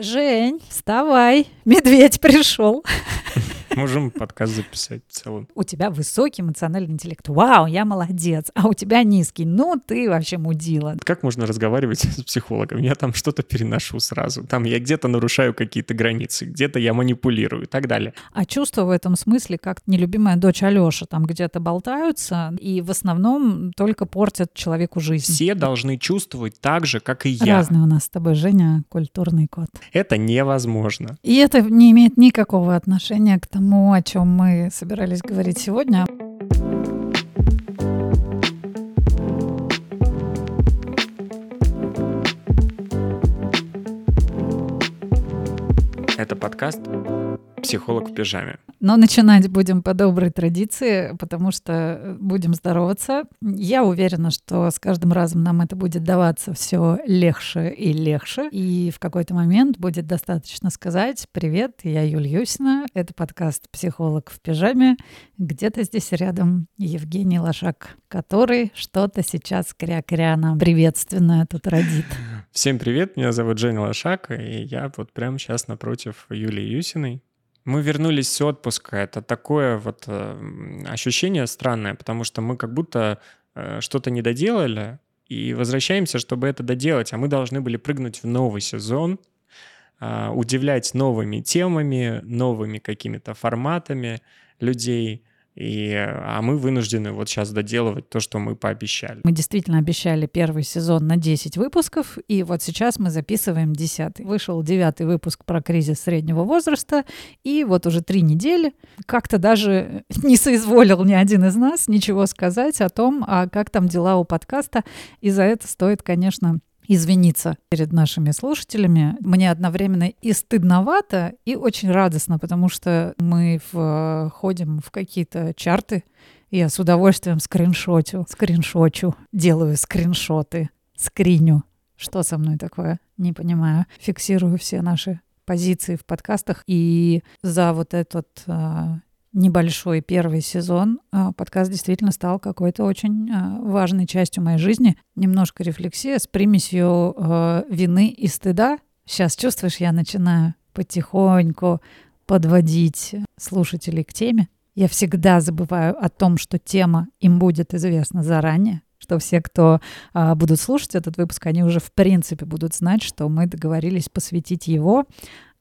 Жень, вставай, медведь пришел. Можем подкаст записать в целом. У тебя высокий эмоциональный интеллект. Вау, я молодец. А у тебя низкий. Ну, ты вообще мудила. Как можно разговаривать с психологом? Я там что-то переношу сразу. Там я где-то нарушаю какие-то границы, где-то я манипулирую и так далее. А чувства в этом смысле, как нелюбимая дочь Алёша, там где-то болтаются и в основном только портят человеку жизнь. Все должны чувствовать так же, как и я. Разный у нас с тобой, Женя, культурный код. Это невозможно. И это не имеет никакого отношения к тому, тому, о чем мы собирались говорить сегодня. Это подкаст «Психолог в пижаме». Но начинать будем по доброй традиции, потому что э, будем здороваться. Я уверена, что с каждым разом нам это будет даваться все легче и легче. И в какой-то момент будет достаточно сказать «Привет, я Юлия Юсина, это подкаст «Психолог в пижаме». Где-то здесь рядом Евгений Лошак, который что-то сейчас кря-кря нам приветственное тут родит. Всем привет, меня зовут Женя Лошак, и я вот прямо сейчас напротив Юлии Юсиной. Мы вернулись с отпуска. Это такое вот э, ощущение странное, потому что мы как будто э, что-то не доделали и возвращаемся, чтобы это доделать. А мы должны были прыгнуть в новый сезон, э, удивлять новыми темами, новыми какими-то форматами людей. И, а мы вынуждены вот сейчас доделывать то, что мы пообещали. Мы действительно обещали первый сезон на 10 выпусков, и вот сейчас мы записываем 10. Вышел девятый выпуск про кризис среднего возраста, и вот уже три недели как-то даже не соизволил ни один из нас ничего сказать о том, а как там дела у подкаста. И за это стоит, конечно, извиниться перед нашими слушателями. Мне одновременно и стыдновато, и очень радостно, потому что мы входим в какие-то чарты. Я с удовольствием скриншотю, скриншочу, делаю скриншоты, скриню. Что со мной такое? Не понимаю. Фиксирую все наши позиции в подкастах. И за вот этот а, небольшой первый сезон а, подкаст действительно стал какой-то очень а, важной частью моей жизни. Немножко рефлексия с примесью а, вины и стыда. Сейчас чувствуешь, я начинаю потихоньку подводить слушателей к теме. Я всегда забываю о том, что тема им будет известна заранее, что все, кто а, будут слушать этот выпуск, они уже в принципе будут знать, что мы договорились посвятить его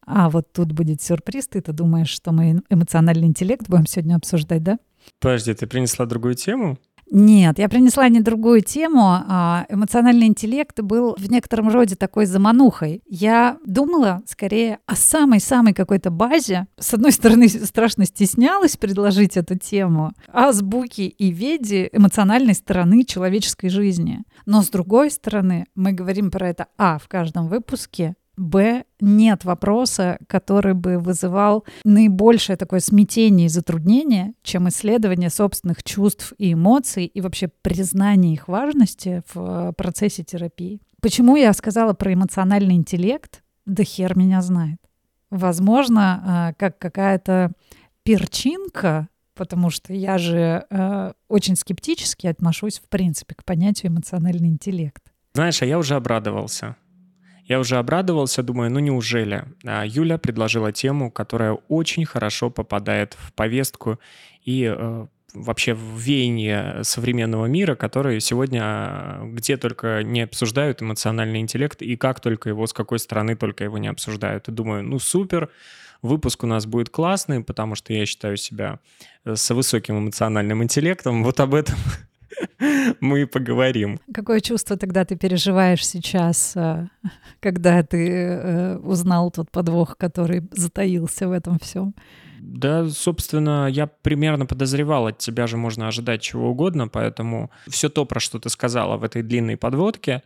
а вот тут будет сюрприз. Ты-то думаешь, что мы эмоциональный интеллект будем сегодня обсуждать, да? Подожди, ты принесла другую тему? Нет, я принесла не другую тему. А эмоциональный интеллект был в некотором роде такой заманухой. Я думала скорее о самой-самой какой-то базе. С одной стороны, страшно стеснялась предложить эту тему азбуки и веди эмоциональной стороны человеческой жизни. Но с другой стороны, мы говорим про это а в каждом выпуске, Б, нет вопроса, который бы вызывал наибольшее такое смятение и затруднение, чем исследование собственных чувств и эмоций и вообще признание их важности в э, процессе терапии. Почему я сказала про эмоциональный интеллект? Да хер меня знает. Возможно, э, как какая-то перчинка, потому что я же э, очень скептически отношусь, в принципе, к понятию эмоциональный интеллект. Знаешь, а я уже обрадовался. Я уже обрадовался, думаю, ну неужели? А Юля предложила тему, которая очень хорошо попадает в повестку и э, вообще в веяние современного мира, который сегодня э, где только не обсуждают эмоциональный интеллект и как только его, с какой стороны только его не обсуждают. И думаю, ну супер, выпуск у нас будет классный, потому что я считаю себя э, с высоким эмоциональным интеллектом. Вот об этом мы поговорим. Какое чувство тогда ты переживаешь сейчас, э, когда ты э, узнал тот подвох, который затаился в этом всем? Да, собственно, я примерно подозревал, от тебя же можно ожидать чего угодно, поэтому все то, про что ты сказала в этой длинной подводке,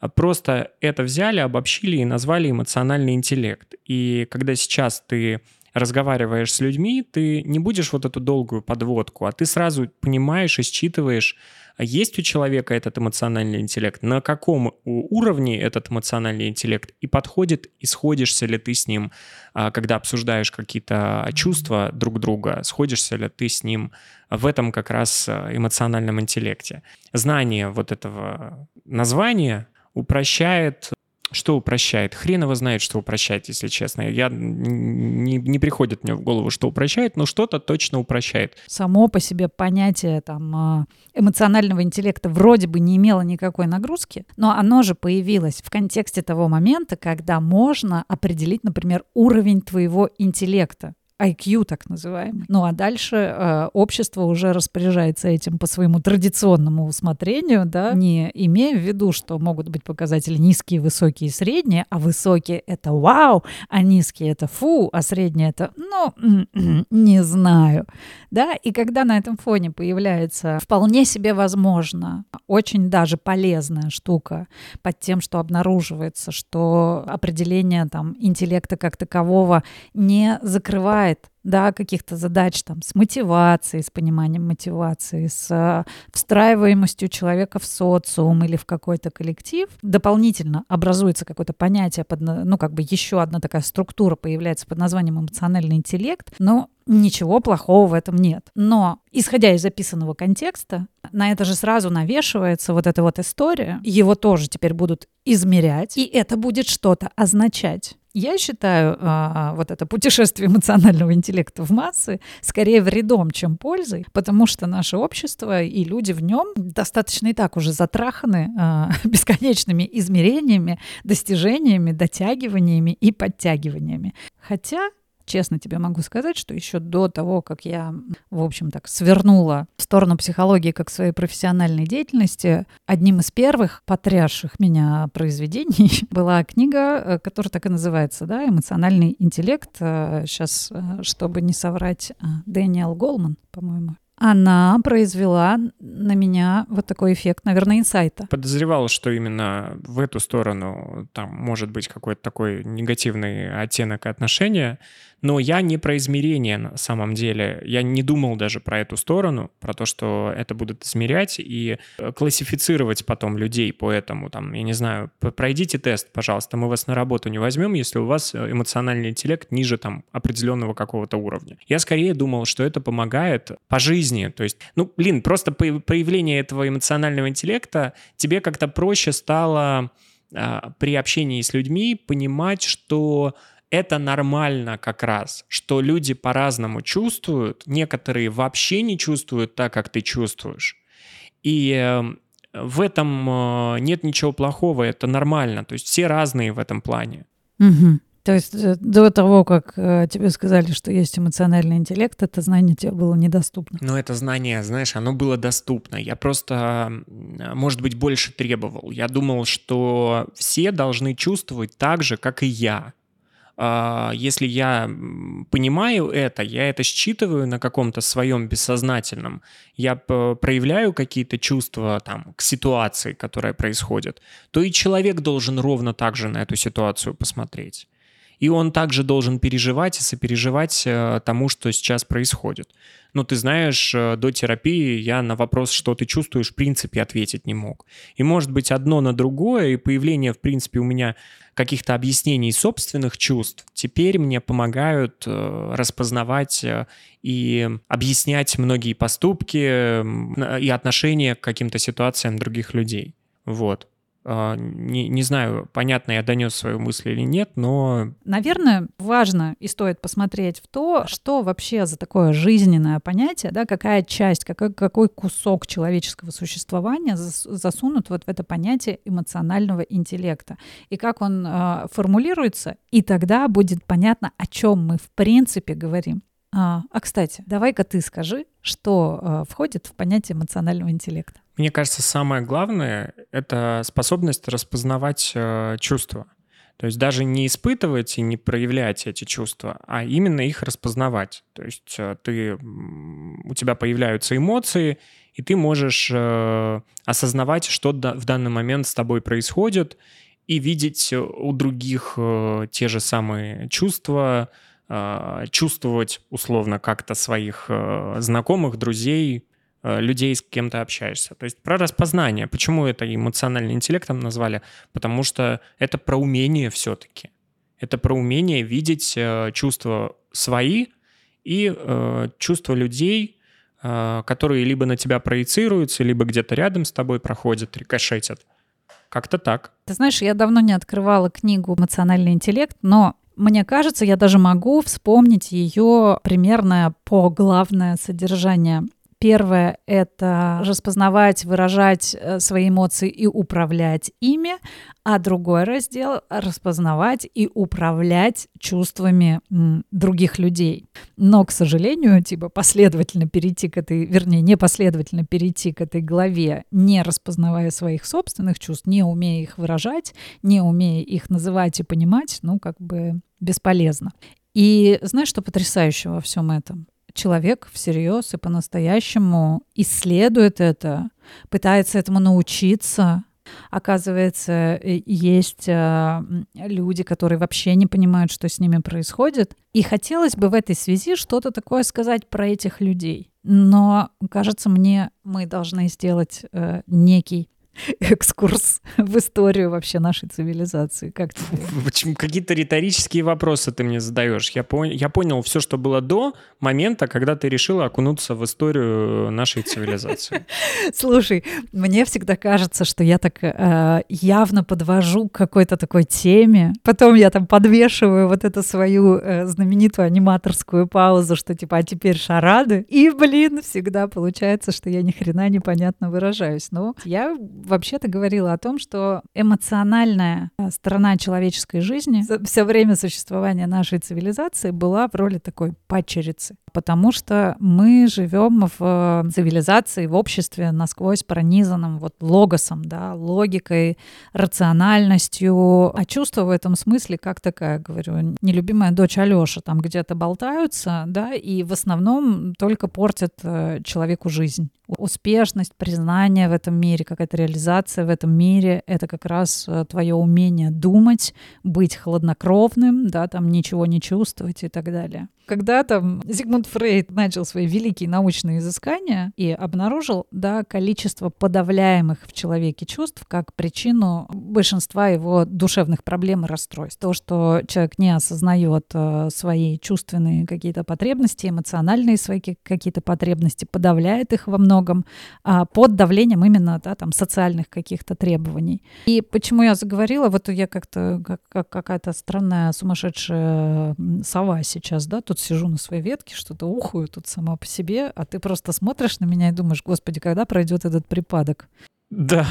а просто это взяли, обобщили и назвали эмоциональный интеллект. И когда сейчас ты разговариваешь с людьми, ты не будешь вот эту долгую подводку, а ты сразу понимаешь и считываешь, а есть у человека этот эмоциональный интеллект, на каком уровне этот эмоциональный интеллект, и подходит, и сходишься ли ты с ним, а, когда обсуждаешь какие-то чувства друг друга, сходишься ли ты с ним в этом как раз а, эмоциональном интеллекте. Знание вот этого названия упрощает что упрощает? Хрен его знает, что упрощает, если честно. Я не, не приходит мне в голову, что упрощает, но что-то точно упрощает. Само по себе понятие там, а, эмоционального интеллекта вроде бы не имело никакой нагрузки, но оно же появилось в контексте того момента, когда можно определить, например, уровень твоего интеллекта. IQ так называемый. Ну а дальше э, общество уже распоряжается этим по своему традиционному усмотрению, да, не имея в виду, что могут быть показатели низкие, высокие и средние, а высокие — это вау, а низкие — это фу, а средние — это, ну, не знаю, да, и когда на этом фоне появляется вполне себе возможно, очень даже полезная штука под тем, что обнаруживается, что определение там интеллекта как такового не закрывает да, каких-то задач там с мотивацией, с пониманием мотивации, с э, встраиваемостью человека в социум или в какой-то коллектив, дополнительно образуется какое-то понятие, под, ну, как бы еще одна такая структура появляется под названием эмоциональный интеллект, но ничего плохого в этом нет. Но, исходя из записанного контекста, на это же сразу навешивается вот эта вот история, его тоже теперь будут измерять, и это будет что-то означать. Я считаю а, вот это путешествие эмоционального интеллекта в массы скорее вредом, чем пользой, потому что наше общество и люди в нем достаточно и так уже затраханы а, бесконечными измерениями, достижениями, дотягиваниями и подтягиваниями. Хотя честно тебе могу сказать, что еще до того, как я, в общем так, свернула в сторону психологии как своей профессиональной деятельности, одним из первых потрясших меня произведений была книга, э, которая так и называется, да, «Эмоциональный интеллект». Сейчас, э, э, чтобы не соврать, Дэниел Голман, по-моему, она произвела на меня вот такой эффект, наверное, инсайта. Подозревал, что именно в эту сторону там может быть какой-то такой негативный оттенок отношения, но я не про измерение на самом деле. Я не думал даже про эту сторону, про то, что это будут измерять и э, классифицировать потом людей по этому. Там, я не знаю, пройдите тест, пожалуйста, мы вас на работу не возьмем, если у вас э, эмоциональный интеллект ниже там определенного какого-то уровня. Я скорее думал, что это помогает по жизни. То есть, ну, блин, просто проявление этого эмоционального интеллекта тебе как-то проще стало а, при общении с людьми понимать, что это нормально как раз, что люди по-разному чувствуют, некоторые вообще не чувствуют так, как ты чувствуешь. И эм, в этом э, нет ничего плохого, это нормально. То есть все разные в этом плане. Угу. То есть э, до того, как э, тебе сказали, что есть эмоциональный интеллект, это знание тебе было недоступно. Ну, это знание, знаешь, оно было доступно. Я просто, может быть, больше требовал. Я думал, что все должны чувствовать так же, как и я. А, если я понимаю это, я это считываю на каком-то своем бессознательном, я проявляю какие-то чувства там к ситуации, которая происходит, то и человек должен ровно так же на эту ситуацию посмотреть. И он также должен переживать и сопереживать э, тому, что сейчас происходит. Но ты знаешь, э, до терапии я на вопрос, что ты чувствуешь, в принципе, ответить не мог. И может быть одно на другое, и появление, в принципе, у меня каких-то объяснений собственных чувств теперь мне помогают э, распознавать и объяснять многие поступки и отношения к каким-то ситуациям других людей. Вот. А, не, не знаю, понятно, я донес свою мысль или нет, но... Наверное, важно и стоит посмотреть в то, что вообще за такое жизненное понятие, да, какая часть, какой, какой кусок человеческого существования засунут вот в это понятие эмоционального интеллекта. И как он э, формулируется, и тогда будет понятно, о чем мы в принципе говорим. А, а кстати, давай-ка ты скажи, что э, входит в понятие эмоционального интеллекта. Мне кажется, самое главное — это способность распознавать э, чувства. То есть даже не испытывать и не проявлять эти чувства, а именно их распознавать. То есть э, ты, у тебя появляются эмоции, и ты можешь э, осознавать, что в данный момент с тобой происходит, и видеть у других э, те же самые чувства, э, чувствовать условно как-то своих э, знакомых, друзей, Э, людей, с кем ты общаешься. То есть про распознание. Почему это эмоциональным интеллектом назвали? Потому что это про умение все-таки. Это про умение видеть э, чувства свои и э, чувства людей, э, которые либо на тебя проецируются, либо где-то рядом с тобой проходят, рикошетят. Как-то так. Ты знаешь, я давно не открывала книгу «Эмоциональный интеллект», но мне кажется, я даже могу вспомнить ее примерное по главное содержание. Первое — это распознавать, выражать э, свои эмоции и управлять ими, а другой раздел — распознавать и управлять чувствами других людей. Но, к сожалению, типа последовательно перейти к этой, вернее, не последовательно перейти к этой главе, не распознавая своих собственных чувств, не умея их выражать, не умея их называть и понимать, ну, как бы бесполезно. И знаешь, что потрясающего во всем этом? Человек всерьез и по-настоящему исследует это, пытается этому научиться. Оказывается, есть э, люди, которые вообще не понимают, что с ними происходит. И хотелось бы в этой связи что-то такое сказать про этих людей. Но, кажется мне, мы должны сделать э, некий экскурс в историю вообще нашей цивилизации. Как тебе? Почему какие-то риторические вопросы ты мне задаешь? Я, пон... я понял все, что было до момента, когда ты решила окунуться в историю нашей цивилизации. Слушай, мне всегда кажется, что я так э, явно подвожу к какой-то такой теме. Потом я там подвешиваю вот эту свою э, знаменитую аниматорскую паузу, что типа, а теперь шарады. И, блин, всегда получается, что я ни хрена непонятно выражаюсь. Но я вообще-то говорила о том, что эмоциональная э, сторона человеческой жизни все время существования нашей цивилизации была в роли такой падчерицы. Потому что мы живем в э, цивилизации, в обществе насквозь пронизанном вот логосом, да, логикой, рациональностью. А чувство в этом смысле, как такая, говорю, нелюбимая дочь Алёша, там где-то болтаются, да, и в основном только портят э, человеку жизнь успешность, признание в этом мире, какая-то реализация в этом мире, это как раз э, твое умение думать, быть хладнокровным, да, там ничего не чувствовать и так далее. Когда там Зигмунд Фрейд начал свои великие научные изыскания и обнаружил, да, количество подавляемых в человеке чувств как причину большинства его душевных проблем и расстройств. То, что человек не осознает э, свои чувственные какие-то потребности, эмоциональные свои какие-то потребности, подавляет их во многом а, под давлением именно да, там, социальных каких-то требований. И почему я заговорила, вот я как-то как, как какая-то странная сумасшедшая сова сейчас, да, тут сижу на своей ветке, что-то ухую тут сама по себе, а ты просто смотришь на меня и думаешь, господи, когда пройдет этот припадок? Да.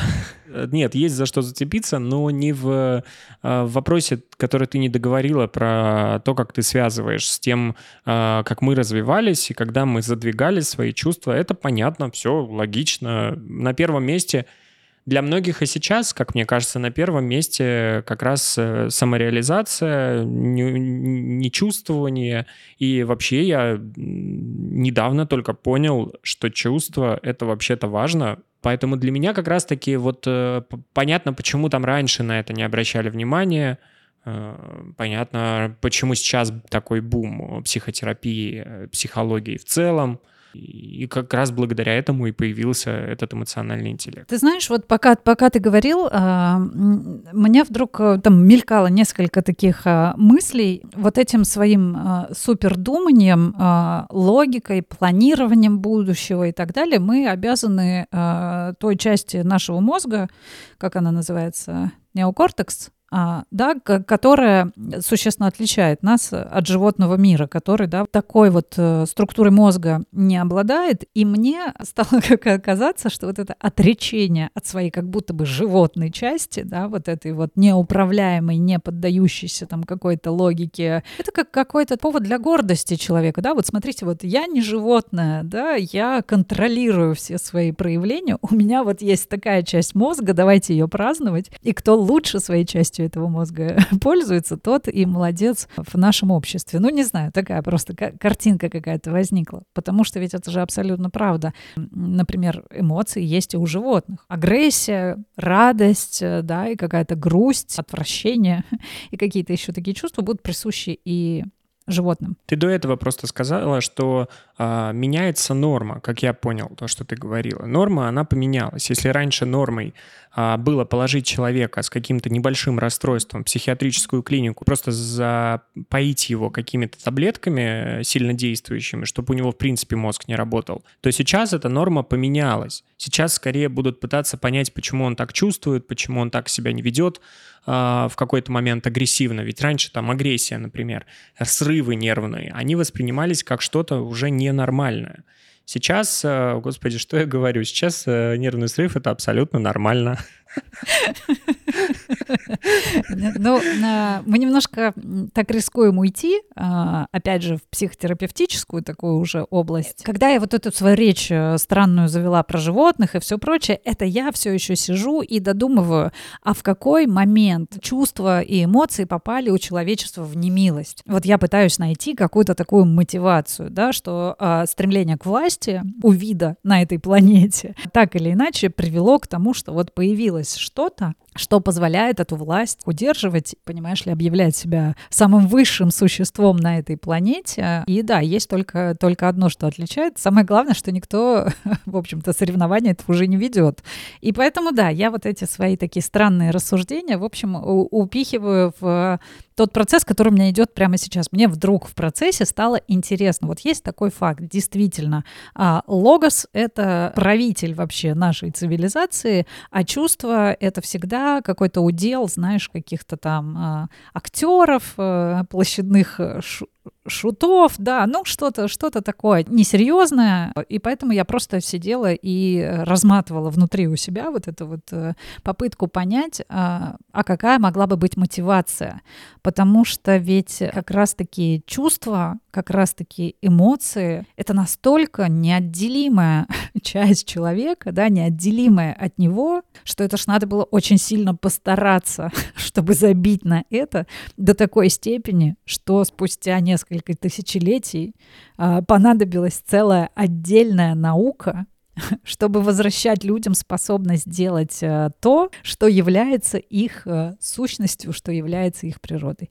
Нет, есть за что зацепиться, но не в, а, в вопросе, который ты не договорила про то, как ты связываешь с тем, а, как мы развивались и когда мы задвигали свои чувства. Это понятно, все логично. На первом месте для многих и сейчас, как мне кажется, на первом месте как раз э, самореализация, нечувствование. И вообще я недавно только понял, что чувство — это вообще-то важно, Поэтому для меня как раз-таки вот э, понятно, почему там раньше на это не обращали внимания, э, понятно, почему сейчас такой бум психотерапии, психологии в целом. И как раз благодаря этому и появился этот эмоциональный интеллект. Ты знаешь, вот пока, пока ты говорил, э, мне вдруг э, там мелькало несколько таких э, мыслей. Вот этим своим э, супердуманием, логикой, планированием будущего и так далее мы обязаны той части нашего мозга, как она называется, неокортекс, а, да, которая существенно отличает нас от животного мира, который да, такой вот э, структурой мозга не обладает. И мне стало как казаться, что вот это отречение от своей как будто бы животной части, да, вот этой вот неуправляемой, не поддающейся там какой-то логике, это как какой-то повод для гордости человека, да, вот смотрите, вот я не животное, да, я контролирую все свои проявления, у меня вот есть такая часть мозга, давайте ее праздновать, и кто лучше своей частью частью этого мозга пользуется, тот и молодец в нашем обществе. Ну, не знаю, такая просто картинка какая-то возникла. Потому что ведь это же абсолютно правда. Например, эмоции есть и у животных. Агрессия, радость, э, да, и какая-то грусть, отвращение, и какие-то еще такие чувства будут присущи и животным. Ты до этого просто сказала, что а, меняется норма, как я понял то, что ты говорила. Норма, она поменялась. Если раньше нормой было положить человека с каким-то небольшим расстройством в психиатрическую клинику, просто запоить его какими-то таблетками сильно действующими, чтобы у него, в принципе, мозг не работал, то сейчас эта норма поменялась. Сейчас скорее будут пытаться понять, почему он так чувствует, почему он так себя не ведет э, в какой-то момент агрессивно. Ведь раньше там агрессия, например, срывы нервные, они воспринимались как что-то уже ненормальное. Сейчас, э, господи, что я говорю? Сейчас э, нервный срыв — это абсолютно нормально. Ну, мы немножко так рискуем уйти, а, опять же, в психотерапевтическую такую уже область. Когда я вот эту свою речь э, странную завела про животных и все прочее, это я все еще сижу и додумываю, а в какой момент чувства и эмоции попали у человечества в немилость. Вот я пытаюсь найти какую-то такую мотивацию, да, что э, стремление к власти у вида на этой планете так или иначе привело к тому, что вот появилось что-то, что позволяет эту власть удерживать, понимаешь ли, объявлять себя самым высшим существом на этой планете. И да, есть только, только одно, что отличает. Самое главное, что никто, в общем-то, соревнования этого уже не ведет. И поэтому, да, я вот эти свои такие странные рассуждения, в общем, упихиваю в тот процесс, который у меня идет прямо сейчас. Мне вдруг в процессе стало интересно. Вот есть такой факт, действительно, а, логос — это правитель вообще нашей цивилизации, а чувство — это всегда какой-то удел, знаешь, каких-то там а, актеров, а, площадных шутов, да, ну что-то что такое несерьезное, и поэтому я просто сидела и разматывала внутри у себя вот эту вот э, попытку понять, а, а какая могла бы быть мотивация, потому что ведь как раз-таки чувства, как раз-таки эмоции — это настолько неотделимая часть человека, да, неотделимая от него, что это ж надо было очень сильно постараться, чтобы забить на это до такой степени, что спустя несколько несколько тысячелетий а, понадобилась целая отдельная наука, чтобы возвращать людям способность делать э, то, что является их э, сущностью, что является их природой.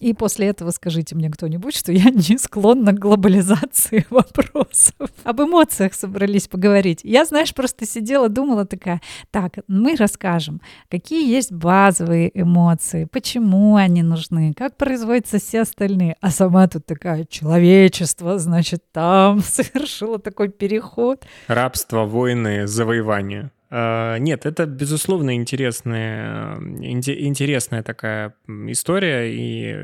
И после этого скажите мне кто-нибудь, что я не склонна к глобализации вопросов. Об эмоциях собрались поговорить. Я, знаешь, просто сидела, думала такая, так, мы расскажем, какие есть базовые эмоции, почему они нужны, как производятся все остальные. А сама тут такая, человечество, значит, там совершило такой переход. Рабство богатство, войны, завоевания. А, нет, это, безусловно, интересная, интересная такая история, и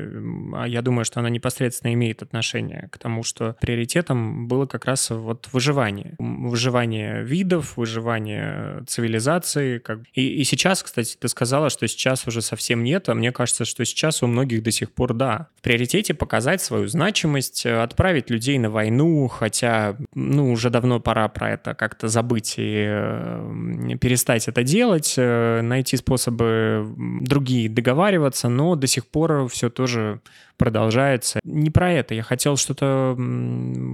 а, я думаю, что она непосредственно имеет отношение к тому, что приоритетом было как раз вот выживание. Выживание видов, выживание цивилизации. Как... И, и сейчас, кстати, ты сказала, что сейчас уже совсем нет, а мне кажется, что сейчас у многих до сих пор да. В приоритете показать свою значимость, отправить людей на войну, хотя, ну, уже давно пора про это как-то забыть и перестать это делать, э, найти способы другие договариваться, но до сих пор все тоже продолжается. Не про это. Я хотел что-то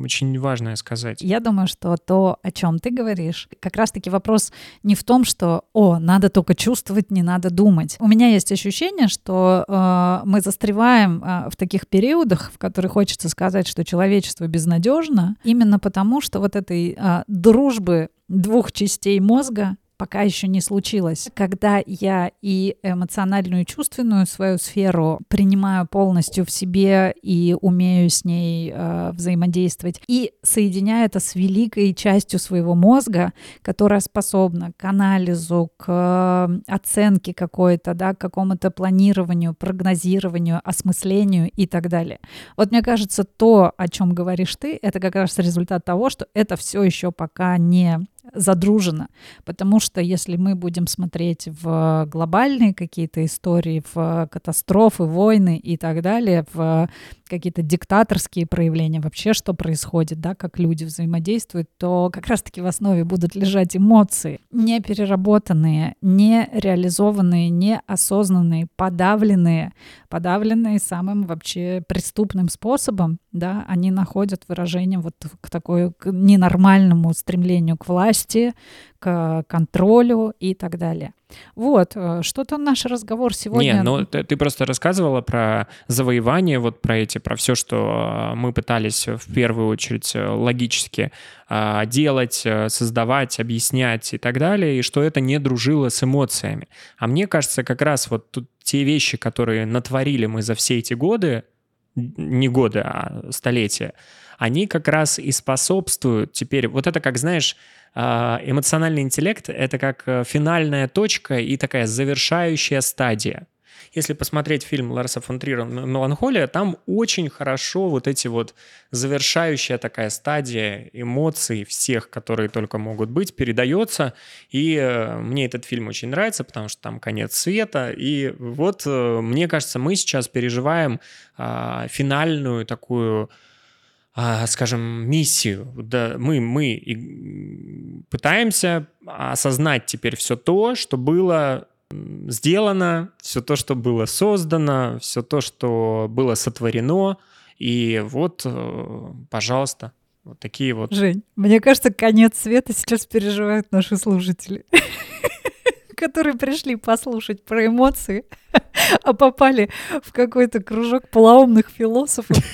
очень важное сказать. Я думаю, что то, о чем ты говоришь, как раз-таки вопрос не в том, что, о, надо только чувствовать, не надо думать. У меня есть ощущение, что э, мы застреваем э, в таких периодах, в которых хочется сказать, что человечество безнадежно, именно потому, что вот этой э, дружбы двух частей мозга пока еще не случилось. Когда я и эмоциональную, и чувственную свою сферу принимаю полностью в себе и умею с ней э, взаимодействовать, и соединяю это с великой частью своего мозга, которая способна к анализу, к э, оценке какой-то, да, к какому-то планированию, прогнозированию, осмыслению и так далее. Вот мне кажется, то, о чем говоришь ты, это как раз результат того, что это все еще пока не задружено. Потому что если мы будем смотреть в глобальные какие-то истории, в катастрофы, войны и так далее, в какие-то диктаторские проявления, вообще что происходит, да, как люди взаимодействуют, то как раз-таки в основе будут лежать эмоции, не переработанные, не реализованные, не осознанные, подавленные, подавленные самым вообще преступным способом, да, они находят выражение вот к такой к ненормальному стремлению к власти, к контролю и так далее. Вот, э, что-то наш разговор сегодня... Не, ну ты, ты просто рассказывала про завоевание, вот про эти, про все, что мы пытались в первую очередь логически делать, создавать, объяснять и так далее, и что это не дружило с эмоциями. А мне кажется, как раз вот тут те вещи, которые натворили мы за все эти годы, не годы, а столетия, они как раз и способствуют теперь, вот это как, знаешь, а, эмоциональный интеллект — это как э, финальная точка и такая завершающая стадия. Если посмотреть фильм Ларса фон Трира «Меланхолия», там очень хорошо вот эти вот завершающая такая стадия эмоций всех, которые только могут быть, передается. И э, мне этот фильм очень нравится, потому что там конец света. И вот, э, мне кажется, мы сейчас переживаем а, финальную такую а, скажем, миссию. Да, мы, мы пытаемся осознать теперь все то, что было сделано, все то, что было создано, все то, что было сотворено. И вот, э, пожалуйста, вот такие вот. Жень, мне кажется, конец света сейчас переживают наши слушатели которые пришли послушать про эмоции, а попали в какой-то кружок полоумных философов.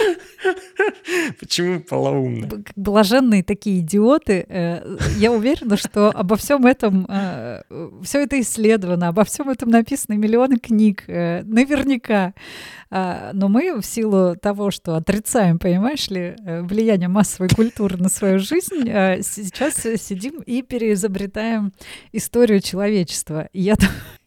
Почему полоумно? Блаженные такие идиоты. Э, я уверена, что обо всем этом э, все это исследовано, обо всем этом написаны миллионы книг. Э, наверняка. А, но мы в силу того, что отрицаем, понимаешь ли, влияние массовой культуры на свою жизнь, сейчас сидим и переизобретаем историю человечества. И, я,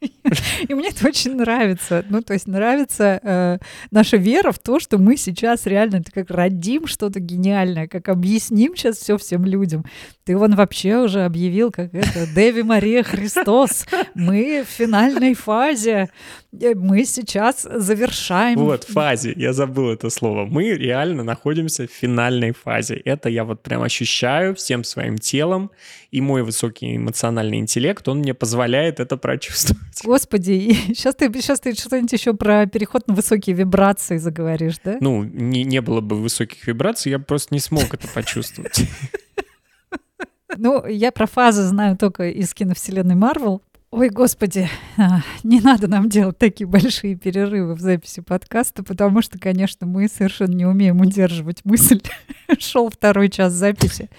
и мне это очень нравится. Ну, то есть нравится наша вера в то, что мы сейчас реально как родим что-то гениальное, как объясним сейчас все всем людям. Ты вон вообще уже объявил, как это, Деви Мария Христос. Мы в финальной фазе. Э, мы сейчас завершаем. Вот, фазе. Я забыл это слово. Мы реально находимся в финальной фазе. Это я вот прям ощущаю всем своим телом. И мой высокий эмоциональный интеллект, он мне позволяет это прочувствовать. Господи, сейчас ты, сейчас ты что-нибудь еще про переход на высокие вибрации заговоришь, да? Ну, не, не было бы высоких вибраций, я просто не смог это почувствовать. Ну, я про фазы знаю только из киновселенной Марвел. Ой, господи, а, не надо нам делать такие большие перерывы в записи подкаста, потому что, конечно, мы совершенно не умеем удерживать мысль. Шел второй час записи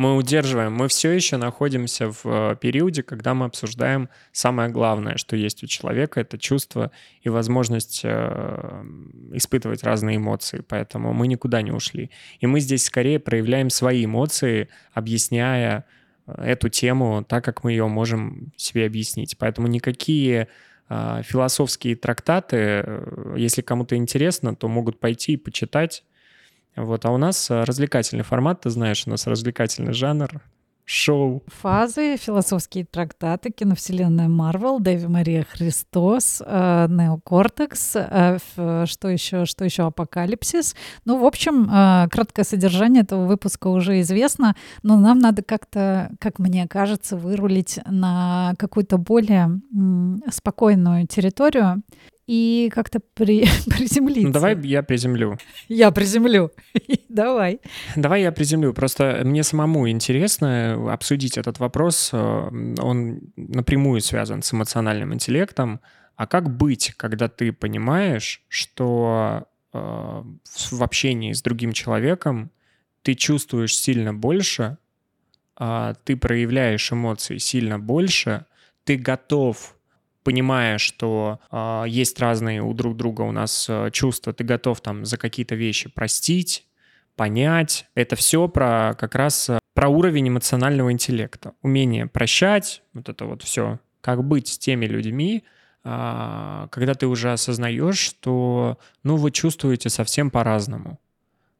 мы удерживаем. Мы все еще находимся в э, периоде, когда мы обсуждаем самое главное, что есть у человека, это чувство и возможность э, испытывать разные эмоции. Поэтому мы никуда не ушли. И мы здесь скорее проявляем свои эмоции, объясняя э, эту тему так, как мы ее можем себе объяснить. Поэтому никакие философские трактаты, если кому-то интересно, то могут пойти и почитать вот, а у нас э, развлекательный формат, ты знаешь, у нас развлекательный жанр, шоу. Фазы, философские трактаты, киновселенная Марвел, Дэви Мария Христос, э, Неокортекс, э, что еще, что еще Апокалипсис. Ну, в общем, краткое содержание этого выпуска уже известно, но нам надо как-то, как мне кажется, вырулить на какую-то более спокойную территорию и как-то при, приземлиться. Ну, давай я приземлю. Я приземлю. давай. Давай я приземлю. Просто мне самому интересно обсудить этот вопрос. Э, он напрямую связан с эмоциональным интеллектом. А как быть, когда ты понимаешь, что э, в общении с другим человеком ты чувствуешь сильно больше, э, ты проявляешь эмоции сильно больше, ты готов понимая, что э, есть разные у друг друга у нас э, чувства, ты готов там за какие-то вещи простить, понять. Это все про как раз э, про уровень эмоционального интеллекта, умение прощать, вот это вот все, как быть с теми людьми, э, когда ты уже осознаешь, что, ну, вы чувствуете совсем по-разному,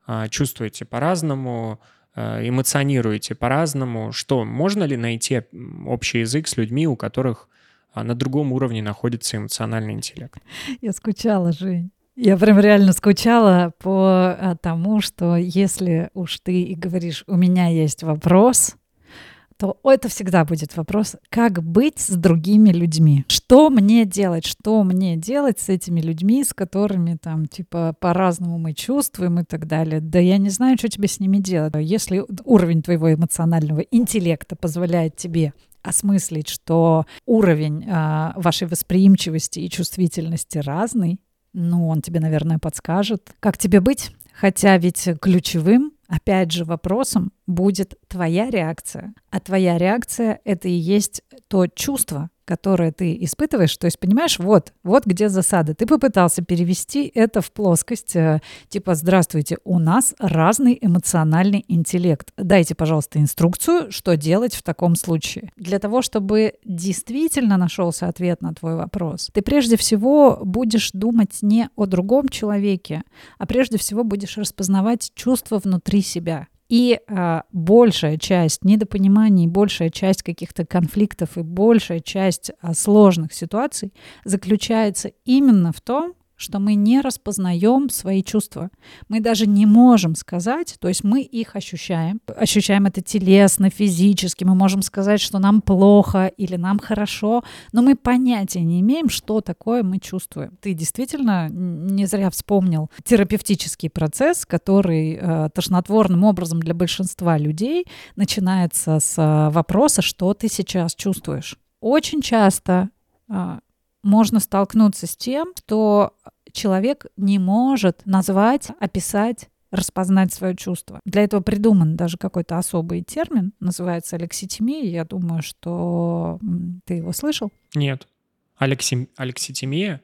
э, чувствуете по-разному, эмоционируете по-разному, что можно ли найти общий язык с людьми, у которых а на другом уровне находится эмоциональный интеллект. Я скучала, Жень. Я прям реально скучала по а, тому, что если уж ты и говоришь, у меня есть вопрос, то это всегда будет вопрос, как быть с другими людьми. Что мне делать? Что мне делать с этими людьми, с которыми там типа по-разному мы чувствуем и так далее? Да я не знаю, что тебе с ними делать. Если уровень твоего эмоционального интеллекта позволяет тебе осмыслить, что уровень э, вашей восприимчивости и чувствительности разный, ну, он тебе, наверное, подскажет, как тебе быть. Хотя ведь ключевым, опять же, вопросом будет твоя реакция. А твоя реакция — это и есть то чувство, которое ты испытываешь. То есть, понимаешь, вот, вот где засада. Ты попытался перевести это в плоскость, э, типа, здравствуйте, у нас разный эмоциональный интеллект. Дайте, пожалуйста, инструкцию, что делать в таком случае. Для того, чтобы действительно нашелся ответ на твой вопрос, ты прежде всего будешь думать не о другом человеке, а прежде всего будешь распознавать чувства внутри себя. И э, большая часть недопониманий, большая часть каких-то конфликтов и большая часть э, сложных ситуаций заключается именно в том, что мы не распознаем свои чувства. Мы даже не можем сказать, то есть мы их ощущаем. Ощущаем это телесно, физически. Мы можем сказать, что нам плохо или нам хорошо, но мы понятия не имеем, что такое мы чувствуем. Ты действительно не зря вспомнил терапевтический процесс, который э, тошнотворным образом для большинства людей начинается с э, вопроса, что ты сейчас чувствуешь. Очень часто э, можно столкнуться с тем, что человек не может назвать, описать распознать свое чувство. Для этого придуман даже какой-то особый термин, называется алекситимия. Я думаю, что ты его слышал. Нет. Алекси... Алекситимия?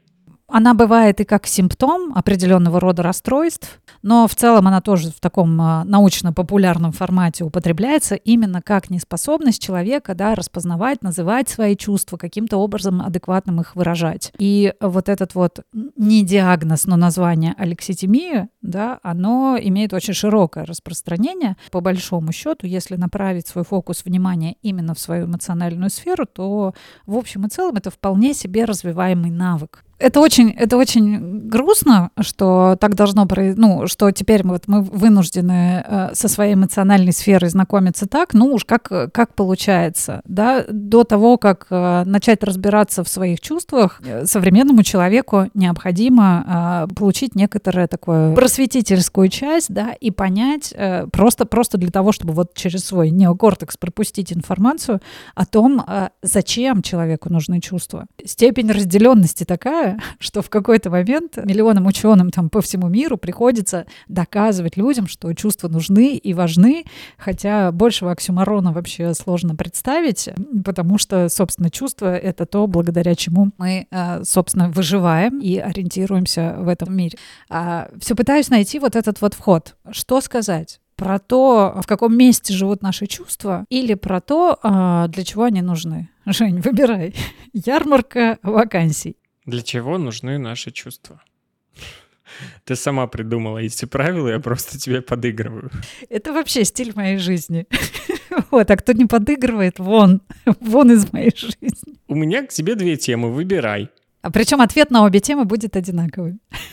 Она бывает и как симптом определенного рода расстройств, но в целом она тоже в таком а, научно-популярном формате употребляется именно как неспособность человека да, распознавать, называть свои чувства, каким-то образом адекватным их выражать. И вот этот вот не диагноз, но название алекситимия, да, оно имеет очень широкое распространение. По большому счету, если направить свой фокус внимания именно в свою эмоциональную сферу, то в общем и целом это вполне себе развиваемый навык это очень, это очень грустно, что так должно произойти, ну, что теперь вот мы вынуждены э, со своей эмоциональной сферой знакомиться так, ну уж как, как получается, да, до того, как э, начать разбираться в своих чувствах, э, современному человеку необходимо э, получить некоторое такое просветительскую часть, да, и понять э, просто, просто для того, чтобы вот через свой неокортекс пропустить информацию о том, э, зачем человеку нужны чувства. Степень разделенности такая, такое, что в какой-то момент миллионам ученым там по всему миру приходится доказывать людям, что чувства нужны и важны, хотя большего оксюмарона вообще сложно представить, потому что, собственно, чувства — это то, благодаря чему мы, э, собственно, выживаем и ориентируемся в этом мире. А, Все пытаюсь найти вот этот вот вход. Что сказать? про то, в каком месте живут наши чувства, или про то, а, для чего они нужны. Жень, выбирай. Ярмарка вакансий. Для чего нужны наши чувства? Ты сама придумала эти правила, я просто тебе подыгрываю. Это вообще стиль моей жизни. Вот, а кто не подыгрывает, вон, вон из моей жизни. У меня к тебе две темы, выбирай. А причем ответ на обе темы будет одинаковый.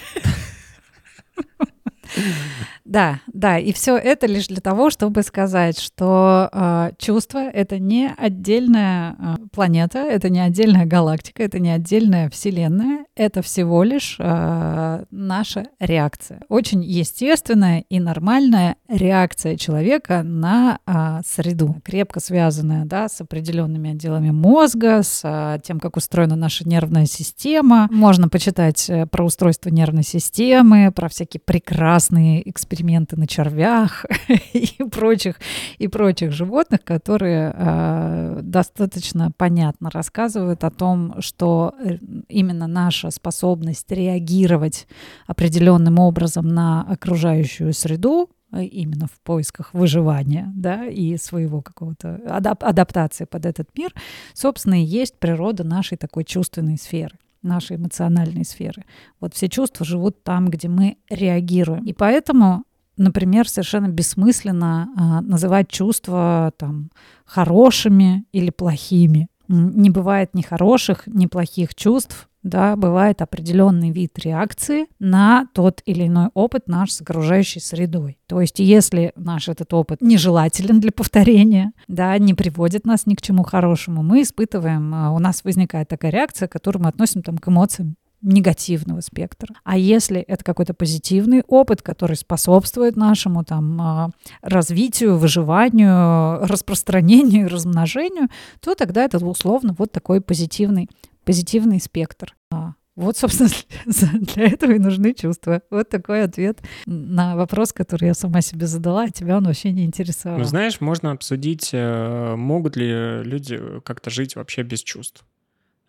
Да, да, и все это лишь для того, чтобы сказать, что э, чувство это не отдельная э, планета, это не отдельная галактика, это не отдельная вселенная, это всего лишь э, наша реакция, очень естественная и нормальная реакция человека на э, среду, крепко связанная, да, с определенными отделами мозга, с э, тем, как устроена наша нервная система. Можно почитать э, про устройство нервной системы, про всякие прекрасные эксперименты эксперименты на червях и прочих, и прочих животных, которые э, достаточно понятно рассказывают о том, что э, именно наша способность реагировать определенным образом на окружающую среду, э, именно в поисках выживания, да, и своего какого-то адап- адаптации под этот мир, собственно, и есть природа нашей такой чувственной сферы нашей эмоциональной сферы. Вот все чувства живут там, где мы реагируем. И поэтому например, совершенно бессмысленно а, называть чувства там хорошими или плохими. Не бывает ни хороших, ни плохих чувств. Да, бывает определенный вид реакции на тот или иной опыт наш с окружающей средой. То есть если наш этот опыт нежелателен для повторения, да, не приводит нас ни к чему хорошему, мы испытываем, а, у нас возникает такая реакция, которую мы относим там, к эмоциям негативного спектра. А если это какой-то позитивный опыт, который способствует нашему там а, развитию, выживанию, распространению, размножению, то тогда это условно вот такой позитивный, позитивный спектр. А, вот, собственно, для этого и нужны чувства. Вот такой ответ на вопрос, который я сама себе задала, а тебя он вообще не интересовал. Ну, знаешь, можно обсудить, э, могут ли люди как-то жить вообще без чувств.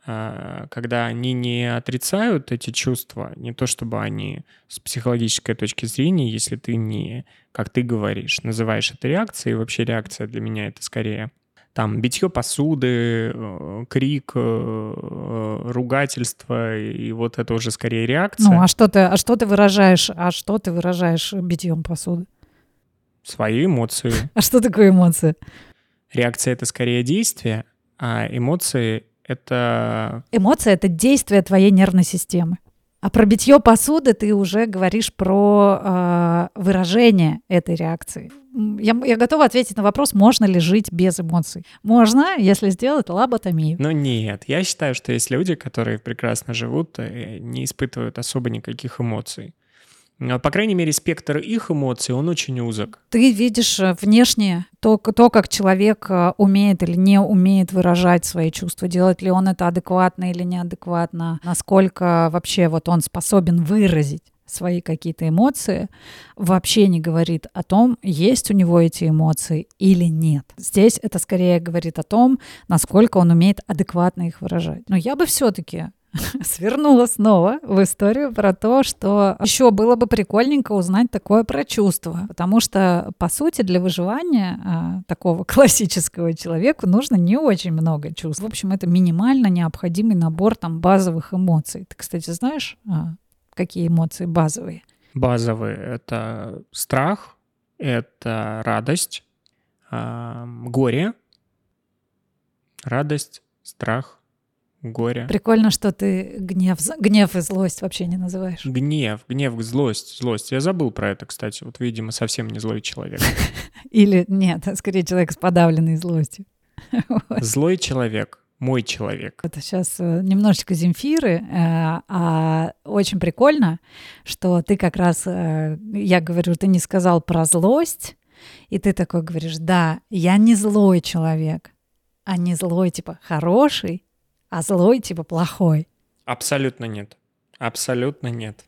А, когда они не отрицают эти чувства, не то чтобы они с психологической точки зрения, если ты не, как ты говоришь, называешь это реакцией, вообще реакция для меня это скорее там битье посуды, э, крик, э, ругательство, и вот это уже скорее реакция. Ну, а что ты, а что ты выражаешь, а что ты выражаешь битьем посуды? Свои эмоции. А что такое эмоции? Реакция — это скорее действие, а эмоции это... Эмоция — это действие твоей нервной системы. А про битье посуды ты уже говоришь про э, выражение этой реакции. Я, я готова ответить на вопрос, можно ли жить без эмоций. Можно, если сделать лоботомию. Ну нет, я считаю, что есть люди, которые прекрасно живут, и не испытывают особо никаких эмоций. А, по крайней мере, спектр их эмоций, он очень узок. Ты видишь э, внешне то, то, как человек э, умеет или не умеет выражать свои чувства, делает ли он это адекватно или неадекватно, насколько вообще вот он способен выразить свои какие-то эмоции, вообще не говорит о том, есть у него эти эмоции или нет. Здесь это скорее говорит о том, насколько он умеет адекватно их выражать. Но я бы все-таки свернула снова в историю про то, что еще было бы прикольненько узнать такое про чувства. Потому что, по сути, для выживания а, такого классического человеку нужно не очень много чувств. В общем, это минимально необходимый набор там базовых эмоций. Ты, кстати, знаешь, а, какие эмоции базовые? Базовые — это страх, это радость, а, горе, радость, страх, горе. Прикольно, что ты гнев, гнев и злость вообще не называешь. Гнев, гнев, злость, злость. Я забыл про это, кстати. Вот, видимо, совсем не злой человек. Или нет, а скорее человек с подавленной злостью. Злой человек мой человек. Это сейчас э, немножечко Земфиры, э, а очень прикольно, что ты как раз, э, я говорю, ты не сказал про злость, и ты такой говоришь, да, я не злой человек, а не злой типа хороший, а злой типа плохой. Абсолютно нет. Абсолютно нет.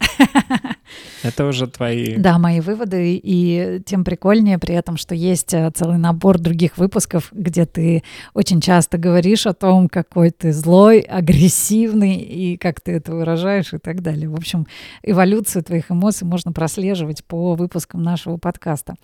Это уже твои... Да, мои выводы, и тем прикольнее при этом, что есть э, целый набор других выпусков, где ты очень часто говоришь о том, какой ты злой, агрессивный, и как ты это выражаешь и так далее. В общем, эволюцию твоих эмоций можно прослеживать по выпускам нашего подкаста.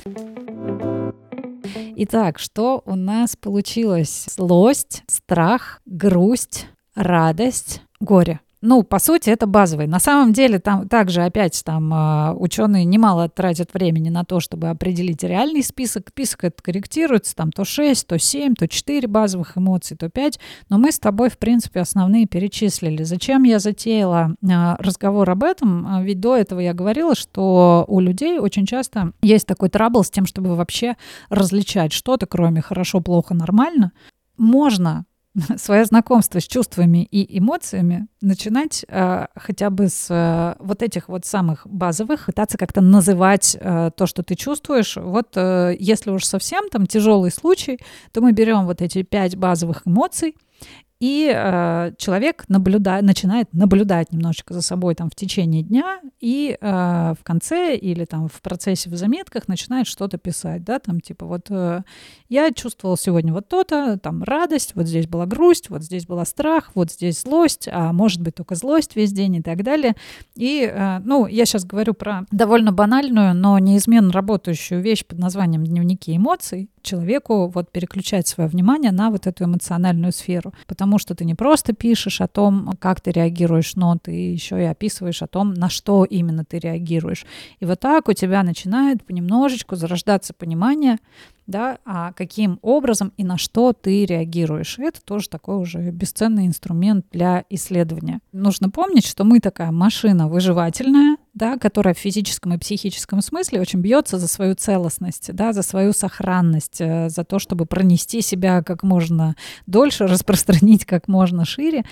Итак, что у нас получилось? Злость, страх, грусть, радость, горе. Ну, по сути, это базовый. На самом деле, там также опять там а, ученые немало тратят времени на то, чтобы определить реальный список. Список это корректируется, там то 6, то 7, то 4 базовых эмоций, то 5. Но мы с тобой, в принципе, основные перечислили. Зачем я затеяла а, разговор об этом? А, ведь до этого я говорила, что у людей очень часто есть такой трабл с тем, чтобы вообще различать что-то, кроме хорошо, плохо, нормально. Можно свое знакомство с чувствами и эмоциями начинать э, хотя бы с э, вот этих вот самых базовых, пытаться как-то называть э, то, что ты чувствуешь. Вот э, если уж совсем там тяжелый случай, то мы берем вот эти пять базовых эмоций и э, человек наблюдает, начинает наблюдать немножечко за собой там в течение дня и э, в конце или там в процессе в заметках начинает что-то писать, да, там типа вот э, я чувствовал сегодня вот то-то, там радость, вот здесь была грусть, вот здесь была страх, вот здесь злость, а может быть только злость весь день и так далее. И, э, ну, я сейчас говорю про довольно банальную, но неизменно работающую вещь под названием дневники эмоций, человеку вот переключать свое внимание на вот эту эмоциональную сферу. Потому что ты не просто пишешь о том, как ты реагируешь, но ты еще и описываешь о том, на что именно ты реагируешь. И вот так у тебя начинает понемножечку зарождаться понимание, да, а каким образом и на что ты реагируешь. И это тоже такой уже бесценный инструмент для исследования. Нужно помнить, что мы такая машина выживательная, да, которая в физическом и психическом смысле очень бьется за свою целостность, да, за свою сохранность, э, за то, чтобы пронести себя как можно дольше, распространить как можно шире.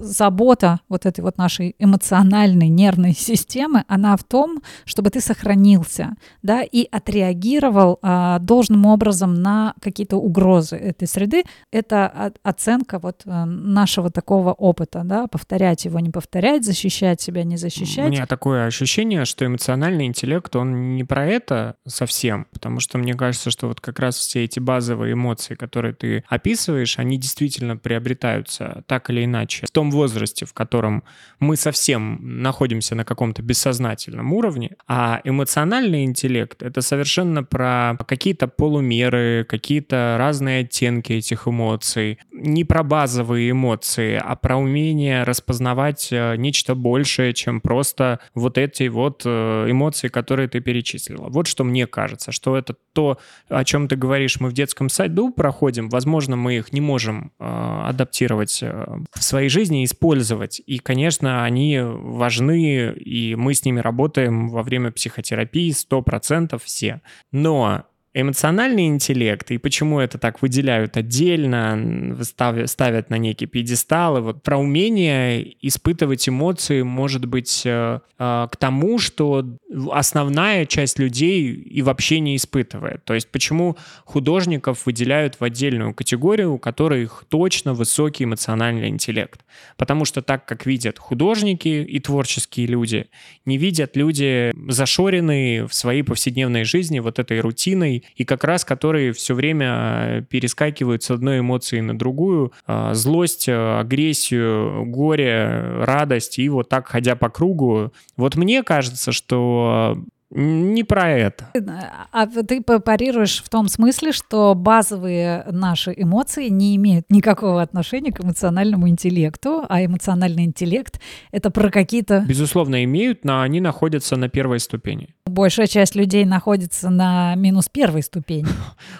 Забота вот этой вот нашей эмоциональной нервной системы, она в том, чтобы ты сохранился, да, и отреагировал а, должным образом на какие-то угрозы этой среды. Это оценка вот э, нашего такого опыта, да, повторять его, не повторять, защищать себя, не защищать. У меня такое ощущение ощущение, что эмоциональный интеллект, он не про это совсем, потому что мне кажется, что вот как раз все эти базовые эмоции, которые ты описываешь, они действительно приобретаются так или иначе. В том возрасте, в котором мы совсем находимся на каком-то бессознательном уровне, а эмоциональный интеллект — это совершенно про какие-то полумеры, какие-то разные оттенки этих эмоций, не про базовые эмоции, а про умение распознавать э, нечто большее, чем просто вот это эти вот э, эмоции, которые ты перечислила. Вот что мне кажется, что это то, о чем ты говоришь, мы в детском саду проходим, возможно, мы их не можем э, адаптировать э, в своей жизни, использовать. И, конечно, они важны, и мы с ними работаем во время психотерапии 100% все. Но эмоциональный интеллект и почему это так выделяют отдельно, ставят на некий пьедестал. И вот про умение испытывать эмоции может быть э, э, к тому, что основная часть людей и вообще не испытывает. То есть почему художников выделяют в отдельную категорию, у которых точно высокий эмоциональный интеллект. Потому что так, как видят художники и творческие люди, не видят люди зашоренные в своей повседневной жизни вот этой рутиной и как раз которые все время э, перескакивают с одной эмоции на другую. А, злость, э, агрессию, горе, радость, и вот так, ходя по кругу. Вот мне кажется, что не про это. А ты парируешь в том смысле, что базовые наши эмоции не имеют никакого отношения к эмоциональному интеллекту, а эмоциональный интеллект — это про какие-то... Безусловно, имеют, но они находятся на первой ступени. Большая часть людей находится на минус первой ступени.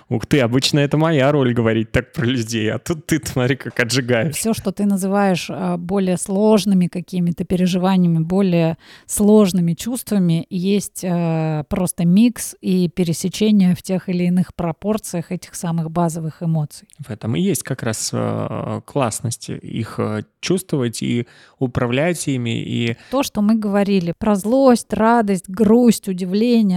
Ух ты, обычно это моя роль говорить так про людей, а тут ты, смотри, как отжигаешь. Все, что ты называешь а, более сложными какими-то переживаниями, более сложными чувствами, есть а, просто микс и пересечение в тех или иных пропорциях этих самых базовых эмоций. В этом и есть как раз э, классность их чувствовать и управлять ими. И... То, что мы говорили про злость, радость, грусть, удивление,